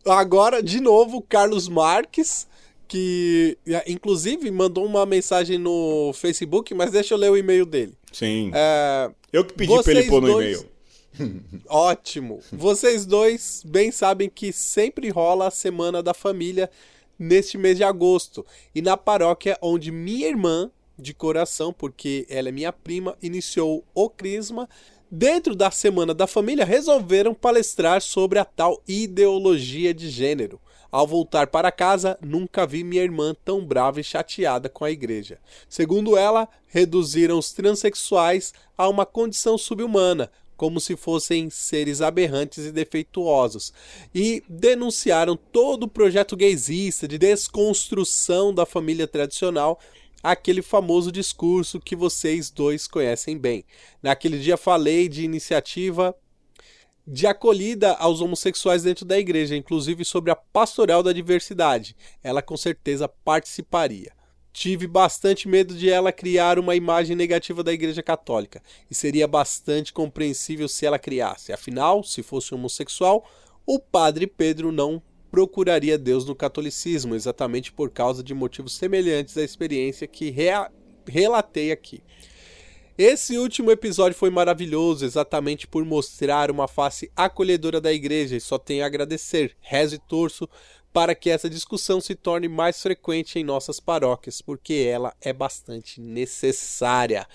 Agora, de novo, Carlos Marques, que inclusive mandou uma mensagem no Facebook, mas deixa eu ler o e-mail dele. Sim. É, eu que pedi pra ele pôr no dois- e-mail. Ótimo. Vocês dois bem sabem que sempre rola a Semana da Família neste mês de agosto. E na paróquia onde minha irmã, de coração, porque ela é minha prima, iniciou o Crisma, dentro da Semana da Família resolveram palestrar sobre a tal ideologia de gênero. Ao voltar para casa, nunca vi minha irmã tão brava e chateada com a igreja. Segundo ela, reduziram os transexuais a uma condição subhumana, como se fossem seres aberrantes e defeituosos, e denunciaram todo o projeto gaysista de desconstrução da família tradicional, aquele famoso discurso que vocês dois conhecem bem. Naquele dia falei de iniciativa de acolhida aos homossexuais dentro da igreja, inclusive sobre a pastoral da diversidade. Ela com certeza participaria. Tive bastante medo de ela criar uma imagem negativa da Igreja Católica, e seria bastante compreensível se ela criasse. Afinal, se fosse homossexual, o padre Pedro não procuraria Deus no catolicismo, exatamente por causa de motivos semelhantes à experiência que relatei aqui. Esse último episódio foi maravilhoso, exatamente por mostrar uma face acolhedora da igreja, e só tenho a agradecer. Rezo e torço para que essa discussão se torne mais frequente em nossas paróquias, porque ela é bastante necessária.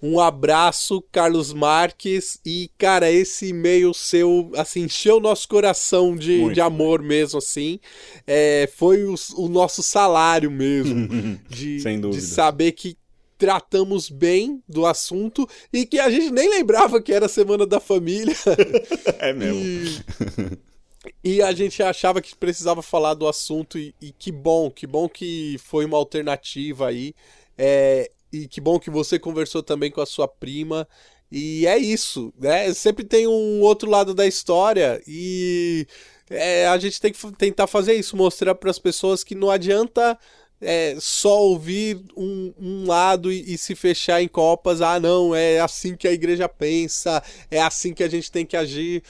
Um abraço, Carlos Marques. E, cara, esse e-mail seu, assim, encheu o nosso coração de, de amor mesmo, assim. É, foi o, o, nosso salário mesmo. de, Sem dúvida. de saber que tratamos bem do assunto e que a gente nem lembrava que era Semana da Família. É mesmo. E... E a gente achava que precisava falar do assunto, e, e que bom, que bom que foi uma alternativa aí. É, e que bom que você conversou também com a sua prima. E é isso, né? Sempre tem um outro lado da história e é, a gente tem que tentar fazer isso, mostrar para as pessoas que não adianta é, só ouvir um, um lado e, e, se fechar em copas. Ah, não, é assim que a igreja pensa, é assim que a gente tem que agir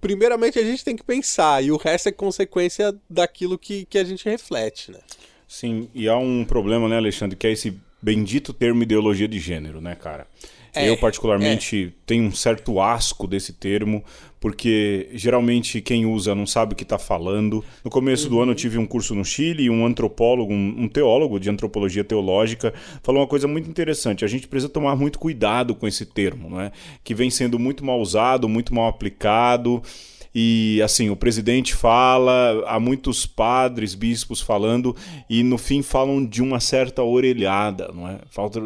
primeiramente a gente tem que pensar, e o resto é consequência daquilo que, que a gente reflete, né? Sim, e há um problema, né, Alexandre, que é esse bendito termo ideologia de gênero, né, cara? É, eu, particularmente, é. tenho um certo asco desse termo, porque geralmente quem usa não sabe o que está falando. No começo uhum. do ano eu tive um curso no Chile e um antropólogo, um, um, teólogo de antropologia teológica, falou uma coisa muito interessante. A gente precisa tomar muito cuidado com esse termo, né? que vem sendo muito mal usado, muito mal aplicado. E assim, o presidente fala, há muitos padres, bispos falando, e no fim falam de uma certa orelhada, não é?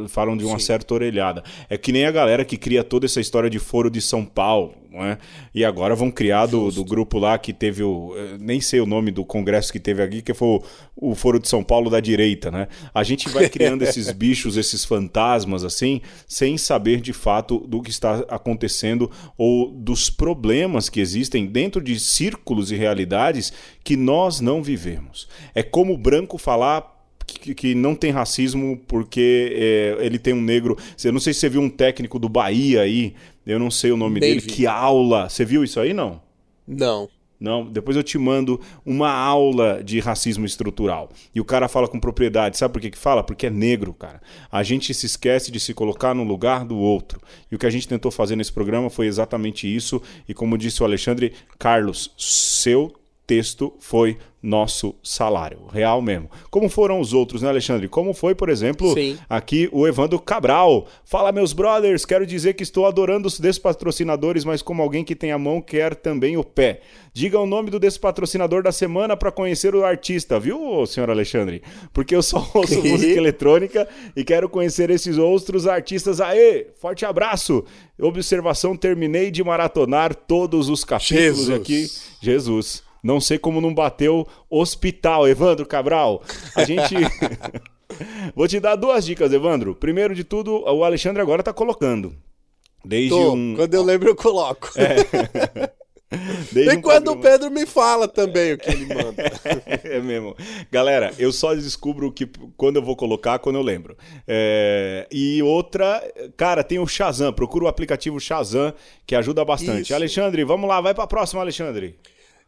Falam de uma Sim. certa orelhada. É que nem a galera que cria toda essa história de foro de São Paulo é? E agora vão criar do, do, grupo lá que teve o. Eh, nem sei o nome do congresso que teve aqui, que foi o, o Foro de São Paulo da direita, né? A gente vai criando esses bichos, esses fantasmas, assim, sem saber de fato do que está acontecendo ou dos problemas que existem dentro de círculos e realidades que nós não vivemos. É como o branco falar que, que, não tem racismo porque é, ele tem um negro. Eu não sei se você viu um técnico do Bahia aí, eu não sei o nome David. dele. Que aula! Você viu isso aí, não? Não. Não, depois eu te mando uma aula de racismo estrutural. E o cara fala com propriedade. Sabe por que, que fala? Porque é negro, cara. A gente se esquece de se colocar no lugar do outro. E o que a gente tentou fazer nesse programa foi exatamente isso. E como disse o Alexandre, Carlos, seu texto foi nosso salário, real mesmo. Como foram os outros, né, Alexandre? Como foi, por exemplo, Sim. aqui o Evandro Cabral. Fala, meus brothers, quero dizer que estou adorando os despatrocinadores, mas como alguém que tem a mão, quer também o pé. Diga o nome do despatrocinador da semana para conhecer o artista, viu, senhor Alexandre? Porque eu só ouço música eletrônica e quero conhecer esses outros artistas. Aê, forte abraço! Observação, terminei de maratonar todos os capítulos Jesus. aqui. Jesus. Não sei como não bateu hospital, Evandro Cabral. A gente. Vou te dar duas dicas, Evandro. Primeiro de tudo, o Alexandre agora tá colocando. Desde Tô, um. Quando eu lembro, eu coloco. É. Desde e um quando programa... o Pedro me fala também o que ele manda. é mesmo. Galera, eu só descubro que quando eu vou colocar, quando eu lembro. É... E outra, cara, tem o Shazam. Procura o aplicativo Shazam, que ajuda bastante. Isso. Alexandre, vamos lá, vai pra próxima, Alexandre.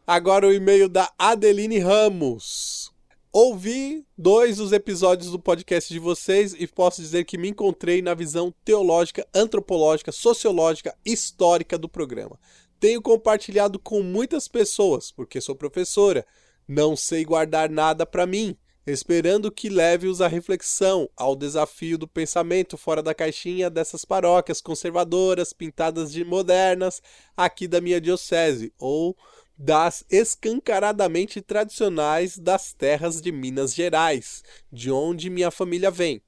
Agora o e-mail da Adeline Ramos. Ouvi dois dos episódios do podcast de vocês e posso dizer que me encontrei na visão teológica, antropológica, sociológica, histórica do programa. Tenho compartilhado com muitas pessoas, porque sou professora. Não sei guardar nada para mim, esperando que leve-os à reflexão, ao desafio do pensamento fora da caixinha dessas paróquias conservadoras, pintadas de modernas, aqui da minha diocese, ou das escancaradamente tradicionais das terras de Minas Gerais, de onde minha família vem.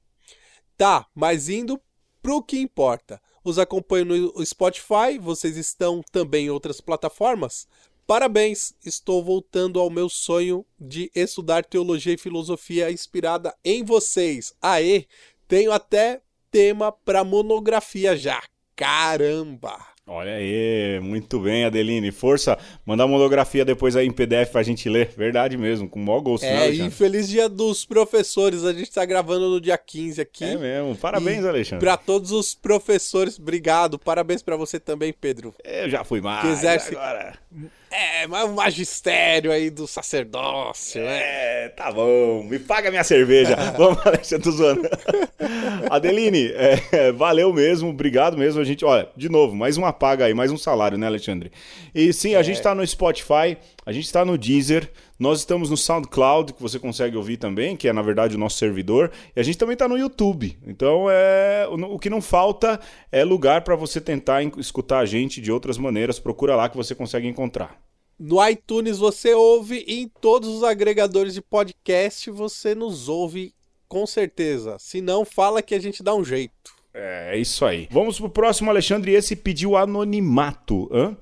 Tá, mas indo pro que importa. Os acompanho no Spotify, vocês estão também em outras plataformas? Parabéns, estou voltando ao meu sonho de estudar teologia e filosofia inspirada em vocês. Aê, tenho até tema para monografia já. Caramba! Olha aí, muito bem, Adeline. Força, mandar uma monografia depois aí em PDF pra gente ler. Verdade mesmo, com o maior gosto, né, É, e feliz dia dos professores. A gente tá gravando no dia 15 aqui. É mesmo. Parabéns, E Alexandre. Pra todos os professores, obrigado. Parabéns pra você também, Pedro. Eu já fui mais. Que exerce- Agora. É, mas o magistério aí do sacerdócio, né? É, tá bom. Me paga minha cerveja. Vamos, Alexandre, tô zoando. Adeline, é, valeu mesmo. Obrigado mesmo. A gente, olha, de novo, mais uma paga aí, mais um salário, né, Alexandre? E sim, a gente tá no Spotify, a gente tá no Deezer. Nós estamos no SoundCloud, que você consegue ouvir também, que é na verdade o nosso servidor, e a gente também está no YouTube. Então é o que não falta é lugar para você tentar en- escutar a gente de outras maneiras. Procura lá que você consegue encontrar. No iTunes você ouve e em todos os agregadores de podcast você nos ouve com certeza. Se não, fala que a gente dá um jeito. É, é isso aí. Vamos pro próximo, Alexandre. Esse pediu anonimato. hã?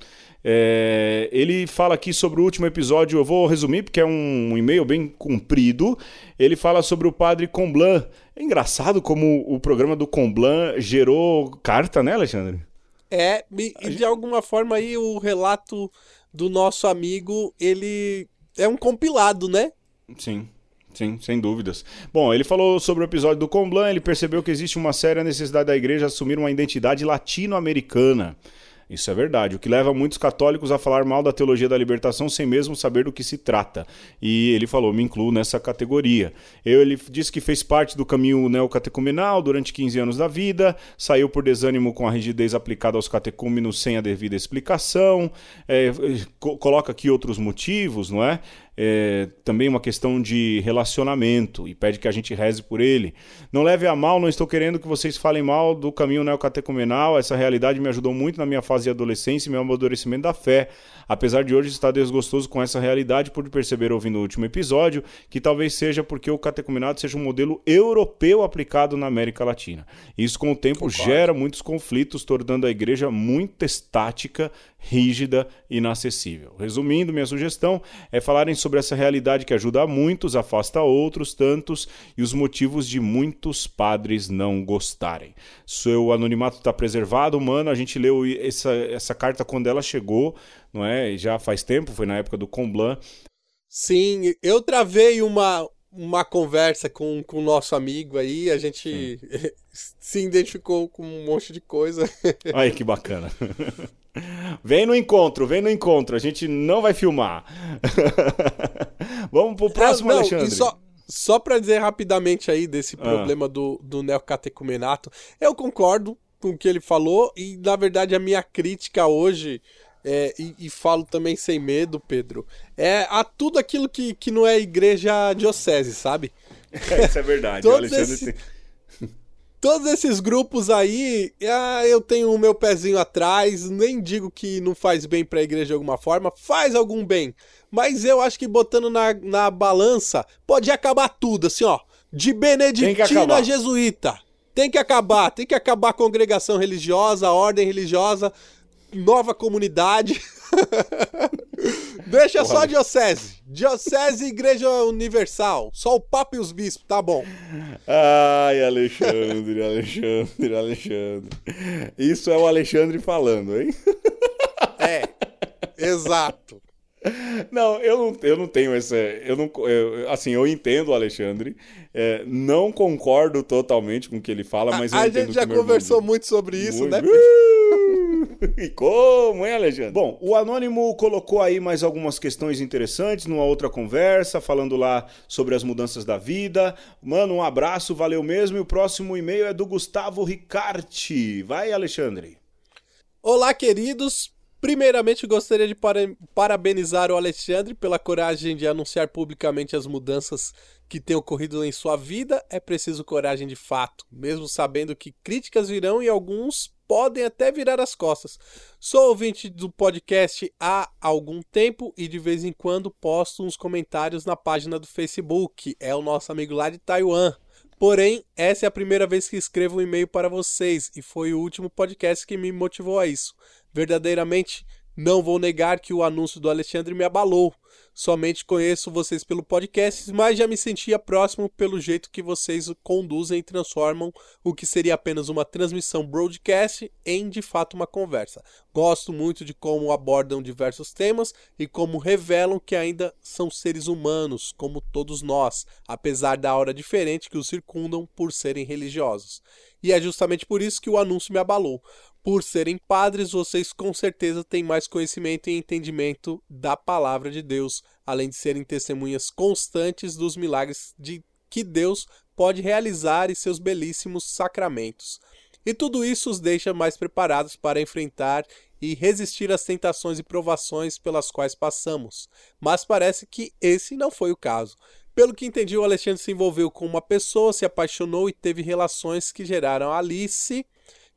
É, ele fala aqui sobre o último episódio. Eu vou resumir porque é um, um e-mail bem comprido. Ele fala sobre o padre Comblan. É engraçado como o programa do Comblan gerou carta, né, Alexandre? É, e, e de alguma forma aí o relato do nosso amigo, ele é um compilado, né? Sim. Sim, sem dúvidas. Bom, ele falou sobre o episódio do Comblan, ele percebeu que existe uma séria necessidade da igreja assumir uma identidade latino-americana. Isso é verdade, o que leva muitos católicos a falar mal da teologia da libertação sem mesmo saber do que se trata. E ele falou, me incluo nessa categoria. Eu, ele disse que fez parte do caminho neocatecumenal durante 15 anos da vida, saiu por desânimo com a rigidez aplicada aos catecúmenos sem a devida explicação, é, co- coloca aqui outros motivos, não é? É, também uma questão de relacionamento e pede que a gente reze por ele. Não leve a mal, não estou querendo que vocês falem mal do caminho neocatecumenal. Essa realidade me ajudou muito na minha fase de adolescência e meu amadurecimento da fé. Apesar de hoje estar desgostoso com essa realidade, por perceber ouvindo o último episódio, que talvez seja porque o catecumenado seja um modelo europeu aplicado na América Latina. Isso, com o tempo, gera muitos conflitos, tornando a igreja muito estática, rígida e inacessível. Resumindo, minha sugestão é falarem sobre essa realidade que ajuda a muitos, afasta outros tantos e os motivos de muitos padres não gostarem. Seu anonimato está preservado, mano. A gente leu essa, essa carta quando ela chegou, não é? Já faz tempo, foi na época do Comblan. Sim, eu travei uma, uma conversa com o nosso amigo aí, a gente se identificou com um monte de coisa. Aí que bacana. Vem no encontro, vem no encontro. A gente não vai filmar. Vamos pro próximo, Ah, não, Alexandre. Só, só pra dizer rapidamente aí desse Ah. problema do, do neocatecumenato, eu concordo com o que ele falou e, na verdade, a minha crítica hoje, é, e, e falo também sem medo, Pedro, é a tudo aquilo que, que não é igreja diocese, sabe? Isso é verdade. Todos esse- tem- Todos esses grupos aí, ah, eu tenho o meu pezinho atrás, nem digo que não faz bem pra igreja de alguma forma, faz algum bem. Mas eu acho que botando na, na balança, pode acabar tudo, assim, ó. De acabar. a jesuíta. Tem que acabar, tem que acabar a congregação religiosa, a ordem religiosa, nova comunidade. Deixa só a diocese. Diocese e Igreja Universal. Só o Papa e os bispos, tá bom. Ai, Alexandre, Alexandre, Alexandre. Isso é o Alexandre falando, hein? É, exato. Não, eu não, eu não tenho essa. Eu não, eu- assim, eu entendo o Alexandre. é, não concordo totalmente com o que ele fala, mas eu a gente já conversou muito sobre isso, Muito. né? E como, hein, Alexandre? Bom, o Anônimo colocou aí mais algumas questões interessantes numa outra conversa, falando lá sobre as mudanças da vida. Mano, um abraço, valeu mesmo. E o próximo e-mail é do Gustavo Ricarte. Vai, Alexandre. Olá, queridos. Primeiramente, gostaria de para- parabenizar o Alexandre pela coragem de anunciar publicamente as mudanças que têm ocorrido em sua vida. É preciso coragem de fato, mesmo sabendo que críticas virão e alguns podem até virar as costas. Sou ouvinte do podcast há algum tempo e de vez em quando posto uns comentários na página do Facebook. É o nosso amigo lá de Taiwan. Porém, essa é a primeira vez que escrevo um e-mail para vocês e foi o último podcast que me motivou a isso. Verdadeiramente, Não vou negar que o anúncio do Alexandre me abalou. Somente conheço vocês pelo podcast, mas já me sentia próximo pelo jeito que vocês conduzem e transformam o que seria apenas uma transmissão broadcast em de fato uma conversa. Gosto muito de como abordam diversos temas e como revelam que ainda são seres humanos, como todos nós, apesar da aura diferente que os circundam por serem religiosos. E é justamente por isso que o anúncio me abalou. Por serem padres, vocês com certeza têm mais conhecimento e entendimento da palavra de Deus, além de serem testemunhas constantes dos milagres de que Deus pode realizar e seus belíssimos sacramentos. E tudo isso os deixa mais preparados para enfrentar e resistir às tentações e provações pelas quais passamos. Mas parece que esse não foi o caso. Pelo que entendi, o Alexandre se envolveu com uma pessoa, se apaixonou e teve relações que geraram Alice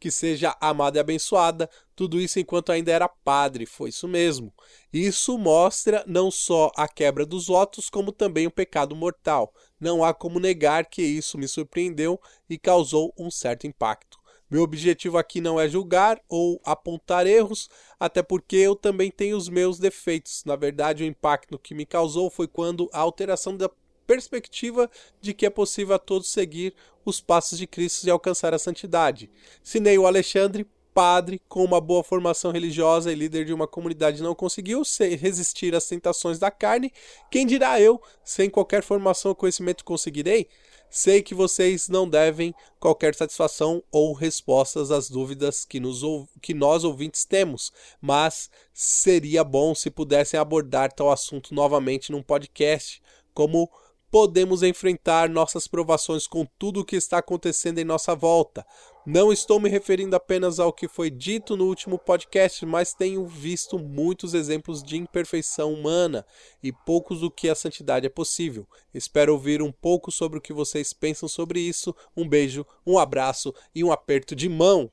que seja amada e abençoada, tudo isso enquanto ainda era padre, foi isso mesmo. Isso mostra não só a quebra dos votos, como também o pecado mortal. Não há como negar que isso me surpreendeu e causou um certo impacto. Meu objetivo aqui não é julgar ou apontar erros, até porque eu também tenho os meus defeitos. Na verdade, o impacto que me causou foi quando a alteração da perspectiva de que é possível a todos seguir os passos de Cristo e alcançar a santidade. Sinei o Alexandre, padre com uma boa formação religiosa e líder de uma comunidade não conseguiu resistir às tentações da carne, quem dirá eu, sem qualquer formação ou conhecimento conseguirei? Sei que vocês não devem qualquer satisfação ou respostas às dúvidas que, nos, que nós ouvintes temos, mas seria bom se pudessem abordar tal assunto novamente num podcast, como podemos enfrentar nossas provações com tudo o que está acontecendo em nossa volta. Não estou me referindo apenas ao que foi dito no último podcast, mas tenho visto muitos exemplos de imperfeição humana e poucos do que a santidade é possível. Espero ouvir um pouco sobre o que vocês pensam sobre isso. Um beijo, um abraço e um aperto de mão.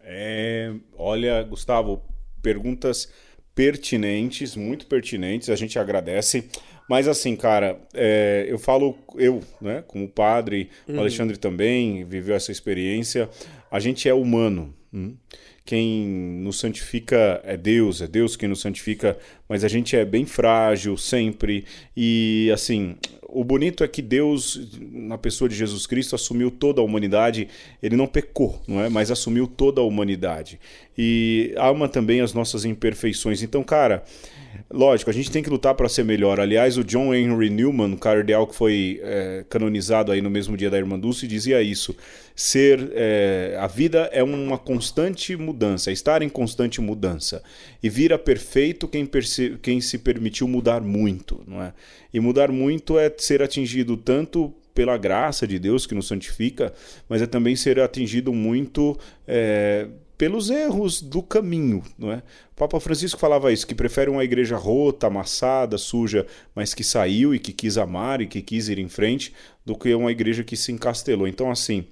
É, olha, Gustavo, perguntas pertinentes, muito pertinentes. A gente agradece. Mas assim, cara, é, eu falo, eu, né, como padre, uhum. o Alexandre também viveu essa experiência. A gente é humano. Hum? Quem nos santifica é Deus, é Deus quem nos santifica, mas a gente é bem frágil sempre. E assim, o bonito é que Deus, na pessoa de Jesus Cristo, assumiu toda a humanidade. Ele não pecou, não é? Mas assumiu toda a humanidade. E ama também as nossas imperfeições. Então, cara, Lógico, a gente tem que lutar para ser melhor. Aliás, o John Henry Newman, o cardeal que foi é, canonizado aí no mesmo dia da Irmã Dulce, dizia isso. Ser, é, a vida é uma constante mudança, estar em constante mudança. E vira perfeito quem, quem se permitiu mudar muito, não é? E mudar muito é ser atingido tanto pela graça de Deus que nos santifica, mas é também ser atingido muito é, pelos erros do caminho, não é? O Papa Francisco falava isso, que prefere uma igreja rota, amassada, suja, mas que saiu e que quis amar e que quis ir em frente, do que uma igreja que se encastelou. Então, assim,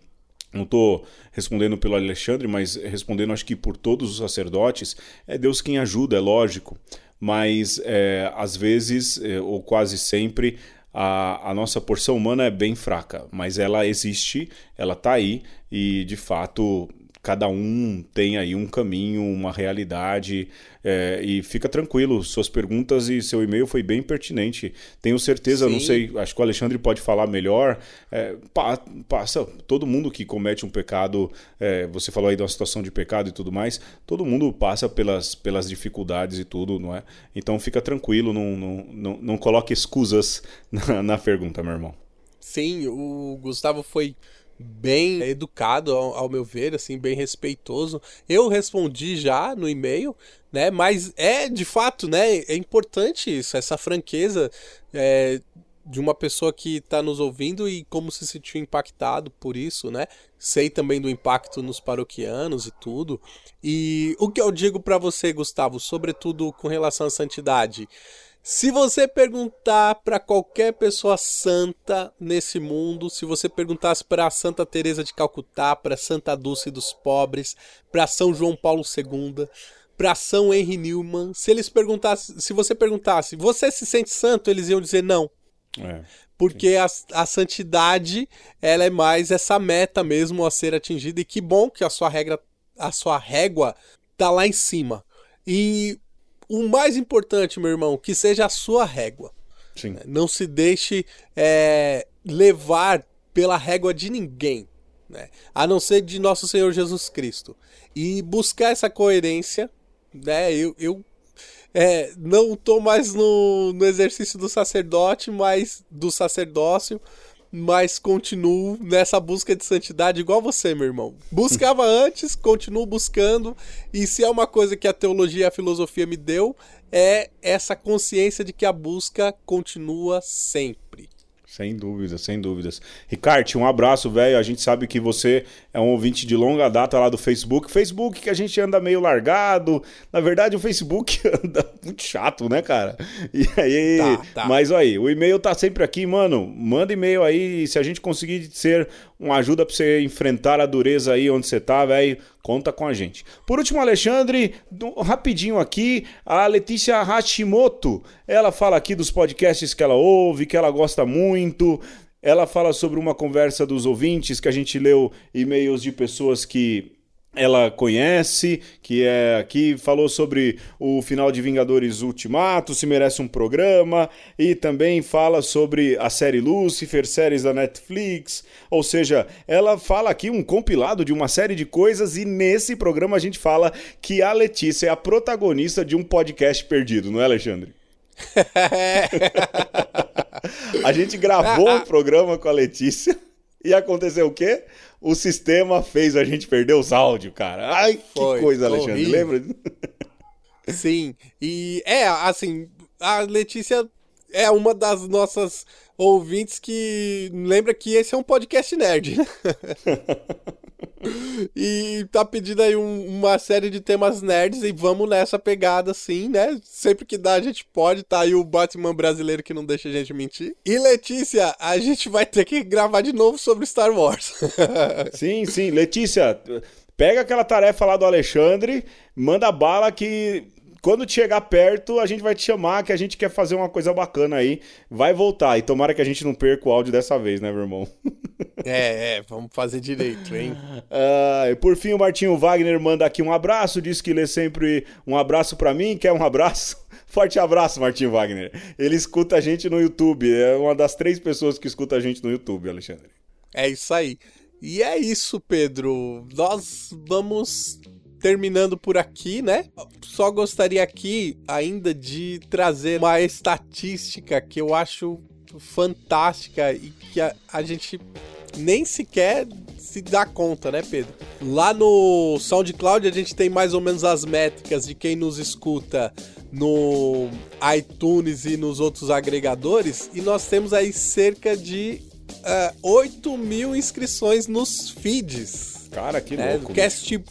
não estou respondendo pelo Alexandre, mas respondendo acho que por todos os sacerdotes, é Deus quem ajuda, é lógico, mas é, às vezes, é, ou quase sempre, a, a, nossa porção humana é bem fraca, mas ela existe, ela está aí e de fato cada um tem aí um caminho, uma realidade. É, e fica tranquilo, suas perguntas e seu e-mail foi bem pertinente. Tenho certeza, Sim. não sei, acho que o Alexandre pode falar melhor. É, passa, todo mundo que comete um pecado, é, você falou aí da situação de pecado e tudo mais, todo mundo passa pelas, pelas dificuldades e tudo, não é? Então fica tranquilo, não, não, não, não coloque escusas na, na pergunta, meu irmão. Sim, o Gustavo foi bem educado, ao, ao, meu ver, assim, bem respeitoso. Eu respondi já no e-mail, né? Mas é de fato, né? É importante isso, essa franqueza é, de uma pessoa que está nos ouvindo e como se sentiu impactado por isso, né? Sei também do impacto nos paroquianos e tudo. E o que eu digo para você, Gustavo, sobretudo com relação à santidade. Se você perguntar para qualquer pessoa santa nesse mundo, se você perguntasse para Santa Teresa de Calcutá, para Santa Dulce dos Pobres, para São João Paulo II, para São Henry Newman, se eles perguntassem, se você perguntasse, você se sente santo, eles iam dizer não. É, porque a, a santidade, ela é mais essa meta mesmo a ser atingida e que bom que a sua regra, a sua régua tá lá em cima. E o mais importante, meu irmão, que seja a sua régua. Sim. Não se deixe é, levar pela régua de ninguém, né? a não ser de nosso Senhor Jesus Cristo. E buscar essa coerência, né? Eu, eu é, não estou mais no, no exercício do sacerdote, mas do sacerdócio, mas continuo nessa busca de santidade igual você, meu irmão. Buscava antes, continuo buscando, e se é uma coisa que a teologia e a filosofia me deu, é essa consciência de que a busca continua sempre. Sem dúvidas, sem dúvidas. Ricardo, um abraço, velho. A gente sabe que você é um ouvinte de longa data lá do Facebook. Facebook que a gente anda meio largado. Na verdade, o Facebook anda muito chato, né, cara? E aí, Tá, tá. mas aí, o e-mail tá sempre aqui, mano. Manda e-mail aí, se a gente conseguir ser uma ajuda pra você enfrentar a dureza aí onde você tá, velho, conta com a gente. Por último, Alexandre, rapidinho aqui, a Letícia Hashimoto, ela fala aqui dos podcasts que ela ouve, que ela gosta muito. Ela fala sobre uma conversa dos ouvintes que a gente leu e-mails de pessoas que ela conhece, que é aqui, falou sobre o final de Vingadores Ultimato, se merece um programa, e também fala sobre a série Lucifer, séries da Netflix, ou seja, ela fala aqui um compilado de uma série de coisas, e nesse programa a gente fala que a Letícia é a protagonista de um podcast perdido, não é, Alexandre? A gente gravou um programa com a Letícia e aconteceu o quê? O sistema fez a gente perder os áudios, cara. Ai, Foi, que coisa, Alexandre. horrível. Lembra? Sim, e é assim, a Letícia é uma das nossas ouvintes que lembra que esse é um podcast nerd. e tá pedindo aí um- uma série de temas nerds e vamos nessa pegada sim, né? Sempre que dá a gente pode, tá aí o Batman brasileiro que não deixa a gente mentir. E Letícia, a gente vai ter que gravar de novo sobre Star Wars. Sim, sim. Letícia, pega aquela tarefa lá do Alexandre, manda bala que quando chegar perto a gente vai te chamar que a gente quer fazer uma coisa bacana aí. Vai voltar. E tomara que a gente não perca o áudio dessa vez, né, meu irmão? é, é, vamos fazer direito, hein? Ah, e por fim, o Martinho Wagner manda aqui um abraço, diz que lê sempre um abraço pra mim, quer um abraço? Forte abraço, Martinho Wagner. Ele escuta a gente no YouTube, é uma das três pessoas que escuta a gente no YouTube, Alexandre. É isso aí. E é isso, Pedro. Nós vamos terminando por aqui, né? Só gostaria aqui ainda de trazer uma estatística que eu acho fantástica e que a, a gente nem sequer se dá conta, né, Pedro? Lá no SoundCloud a gente tem mais ou menos as métricas de quem nos escuta no iTunes e nos outros agregadores e nós temos aí cerca de ah, 8 mil inscrições nos feeds. Cara, que né? louco. Cast,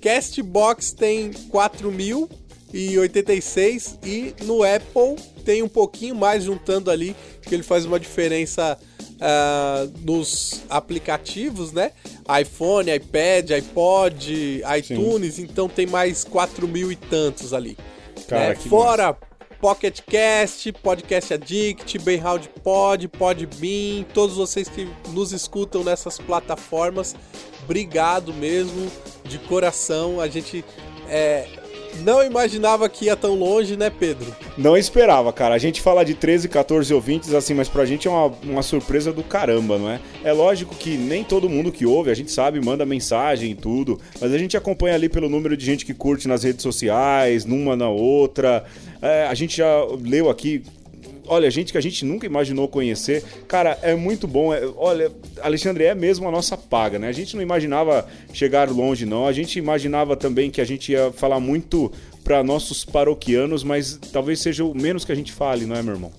Castbox tem 4.086 e no Apple tem um pouquinho mais juntando ali, que ele faz uma diferença ah, nos aplicativos, né? iPhone, iPad, iPod, iTunes, então tem mais 4 mil e tantos ali. Cara, né? que Fora Pocket Cast, Podcast Addict, Bayround Pod, Podbean, todos vocês que nos escutam nessas plataformas, obrigado mesmo, de coração. A gente é, não imaginava que ia tão longe, né, Pedro? Não esperava, cara. A gente fala de 13, 14 ouvintes, assim, mas pra gente é uma, uma surpresa do caramba, não é? É lógico que nem todo mundo que ouve, a gente sabe, manda mensagem e tudo, mas a gente acompanha ali pelo número de gente que curte nas redes sociais, numa na outra. É, a gente já leu aqui. Olha, gente que a gente nunca imaginou conhecer. Cara, é muito bom. É- olha, Alexandre, é mesmo a nossa paga, né? A gente não imaginava chegar longe, não. A gente imaginava também que a gente ia falar muito para nossos paroquianos, mas talvez seja o menos que a gente fale, não é, meu irmão?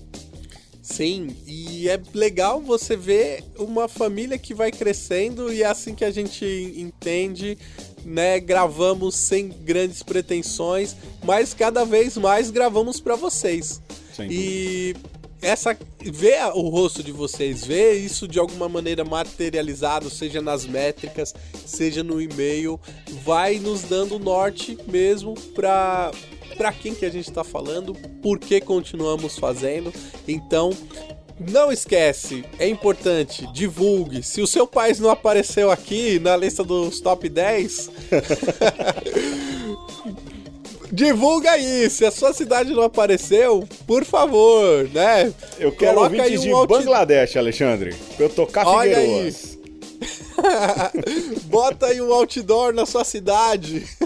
Sim, e é legal você ver uma família que vai crescendo e é assim que a gente entende, né? Gravamos sem grandes pretensões, mas cada vez mais gravamos para vocês. Sem E essa ver o rosto de vocês, ver isso de alguma maneira materializado, seja nas métricas, seja no e-mail, vai nos dando norte mesmo para para quem que a gente está falando, por que continuamos fazendo. Então, não esquece, é importante, divulgue. Se o seu país não apareceu aqui na lista dos top 10, divulga aí. Se a sua cidade não apareceu, por favor, né? Eu quero Coloca ouvintes um de out- Bangladesh, Alexandre. Pra eu tocar Olha. Figueiroas. Bota aí um outdoor na sua cidade.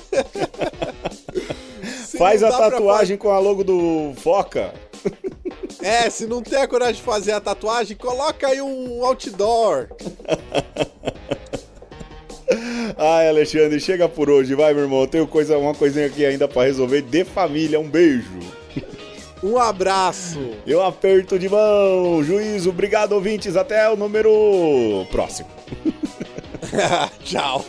Faz a dá pra tatuagem com a logo do Foca. É, se não tem a coragem de fazer a tatuagem, coloca aí um outdoor. Ai, Alexandre, chega por hoje, vai, meu irmão. Eu tenho coisa, uma coisinha aqui ainda pra resolver de família. Um beijo. Um abraço. E um aperto de mão. Juízo, obrigado, ouvintes. Até o número próximo. Tchau.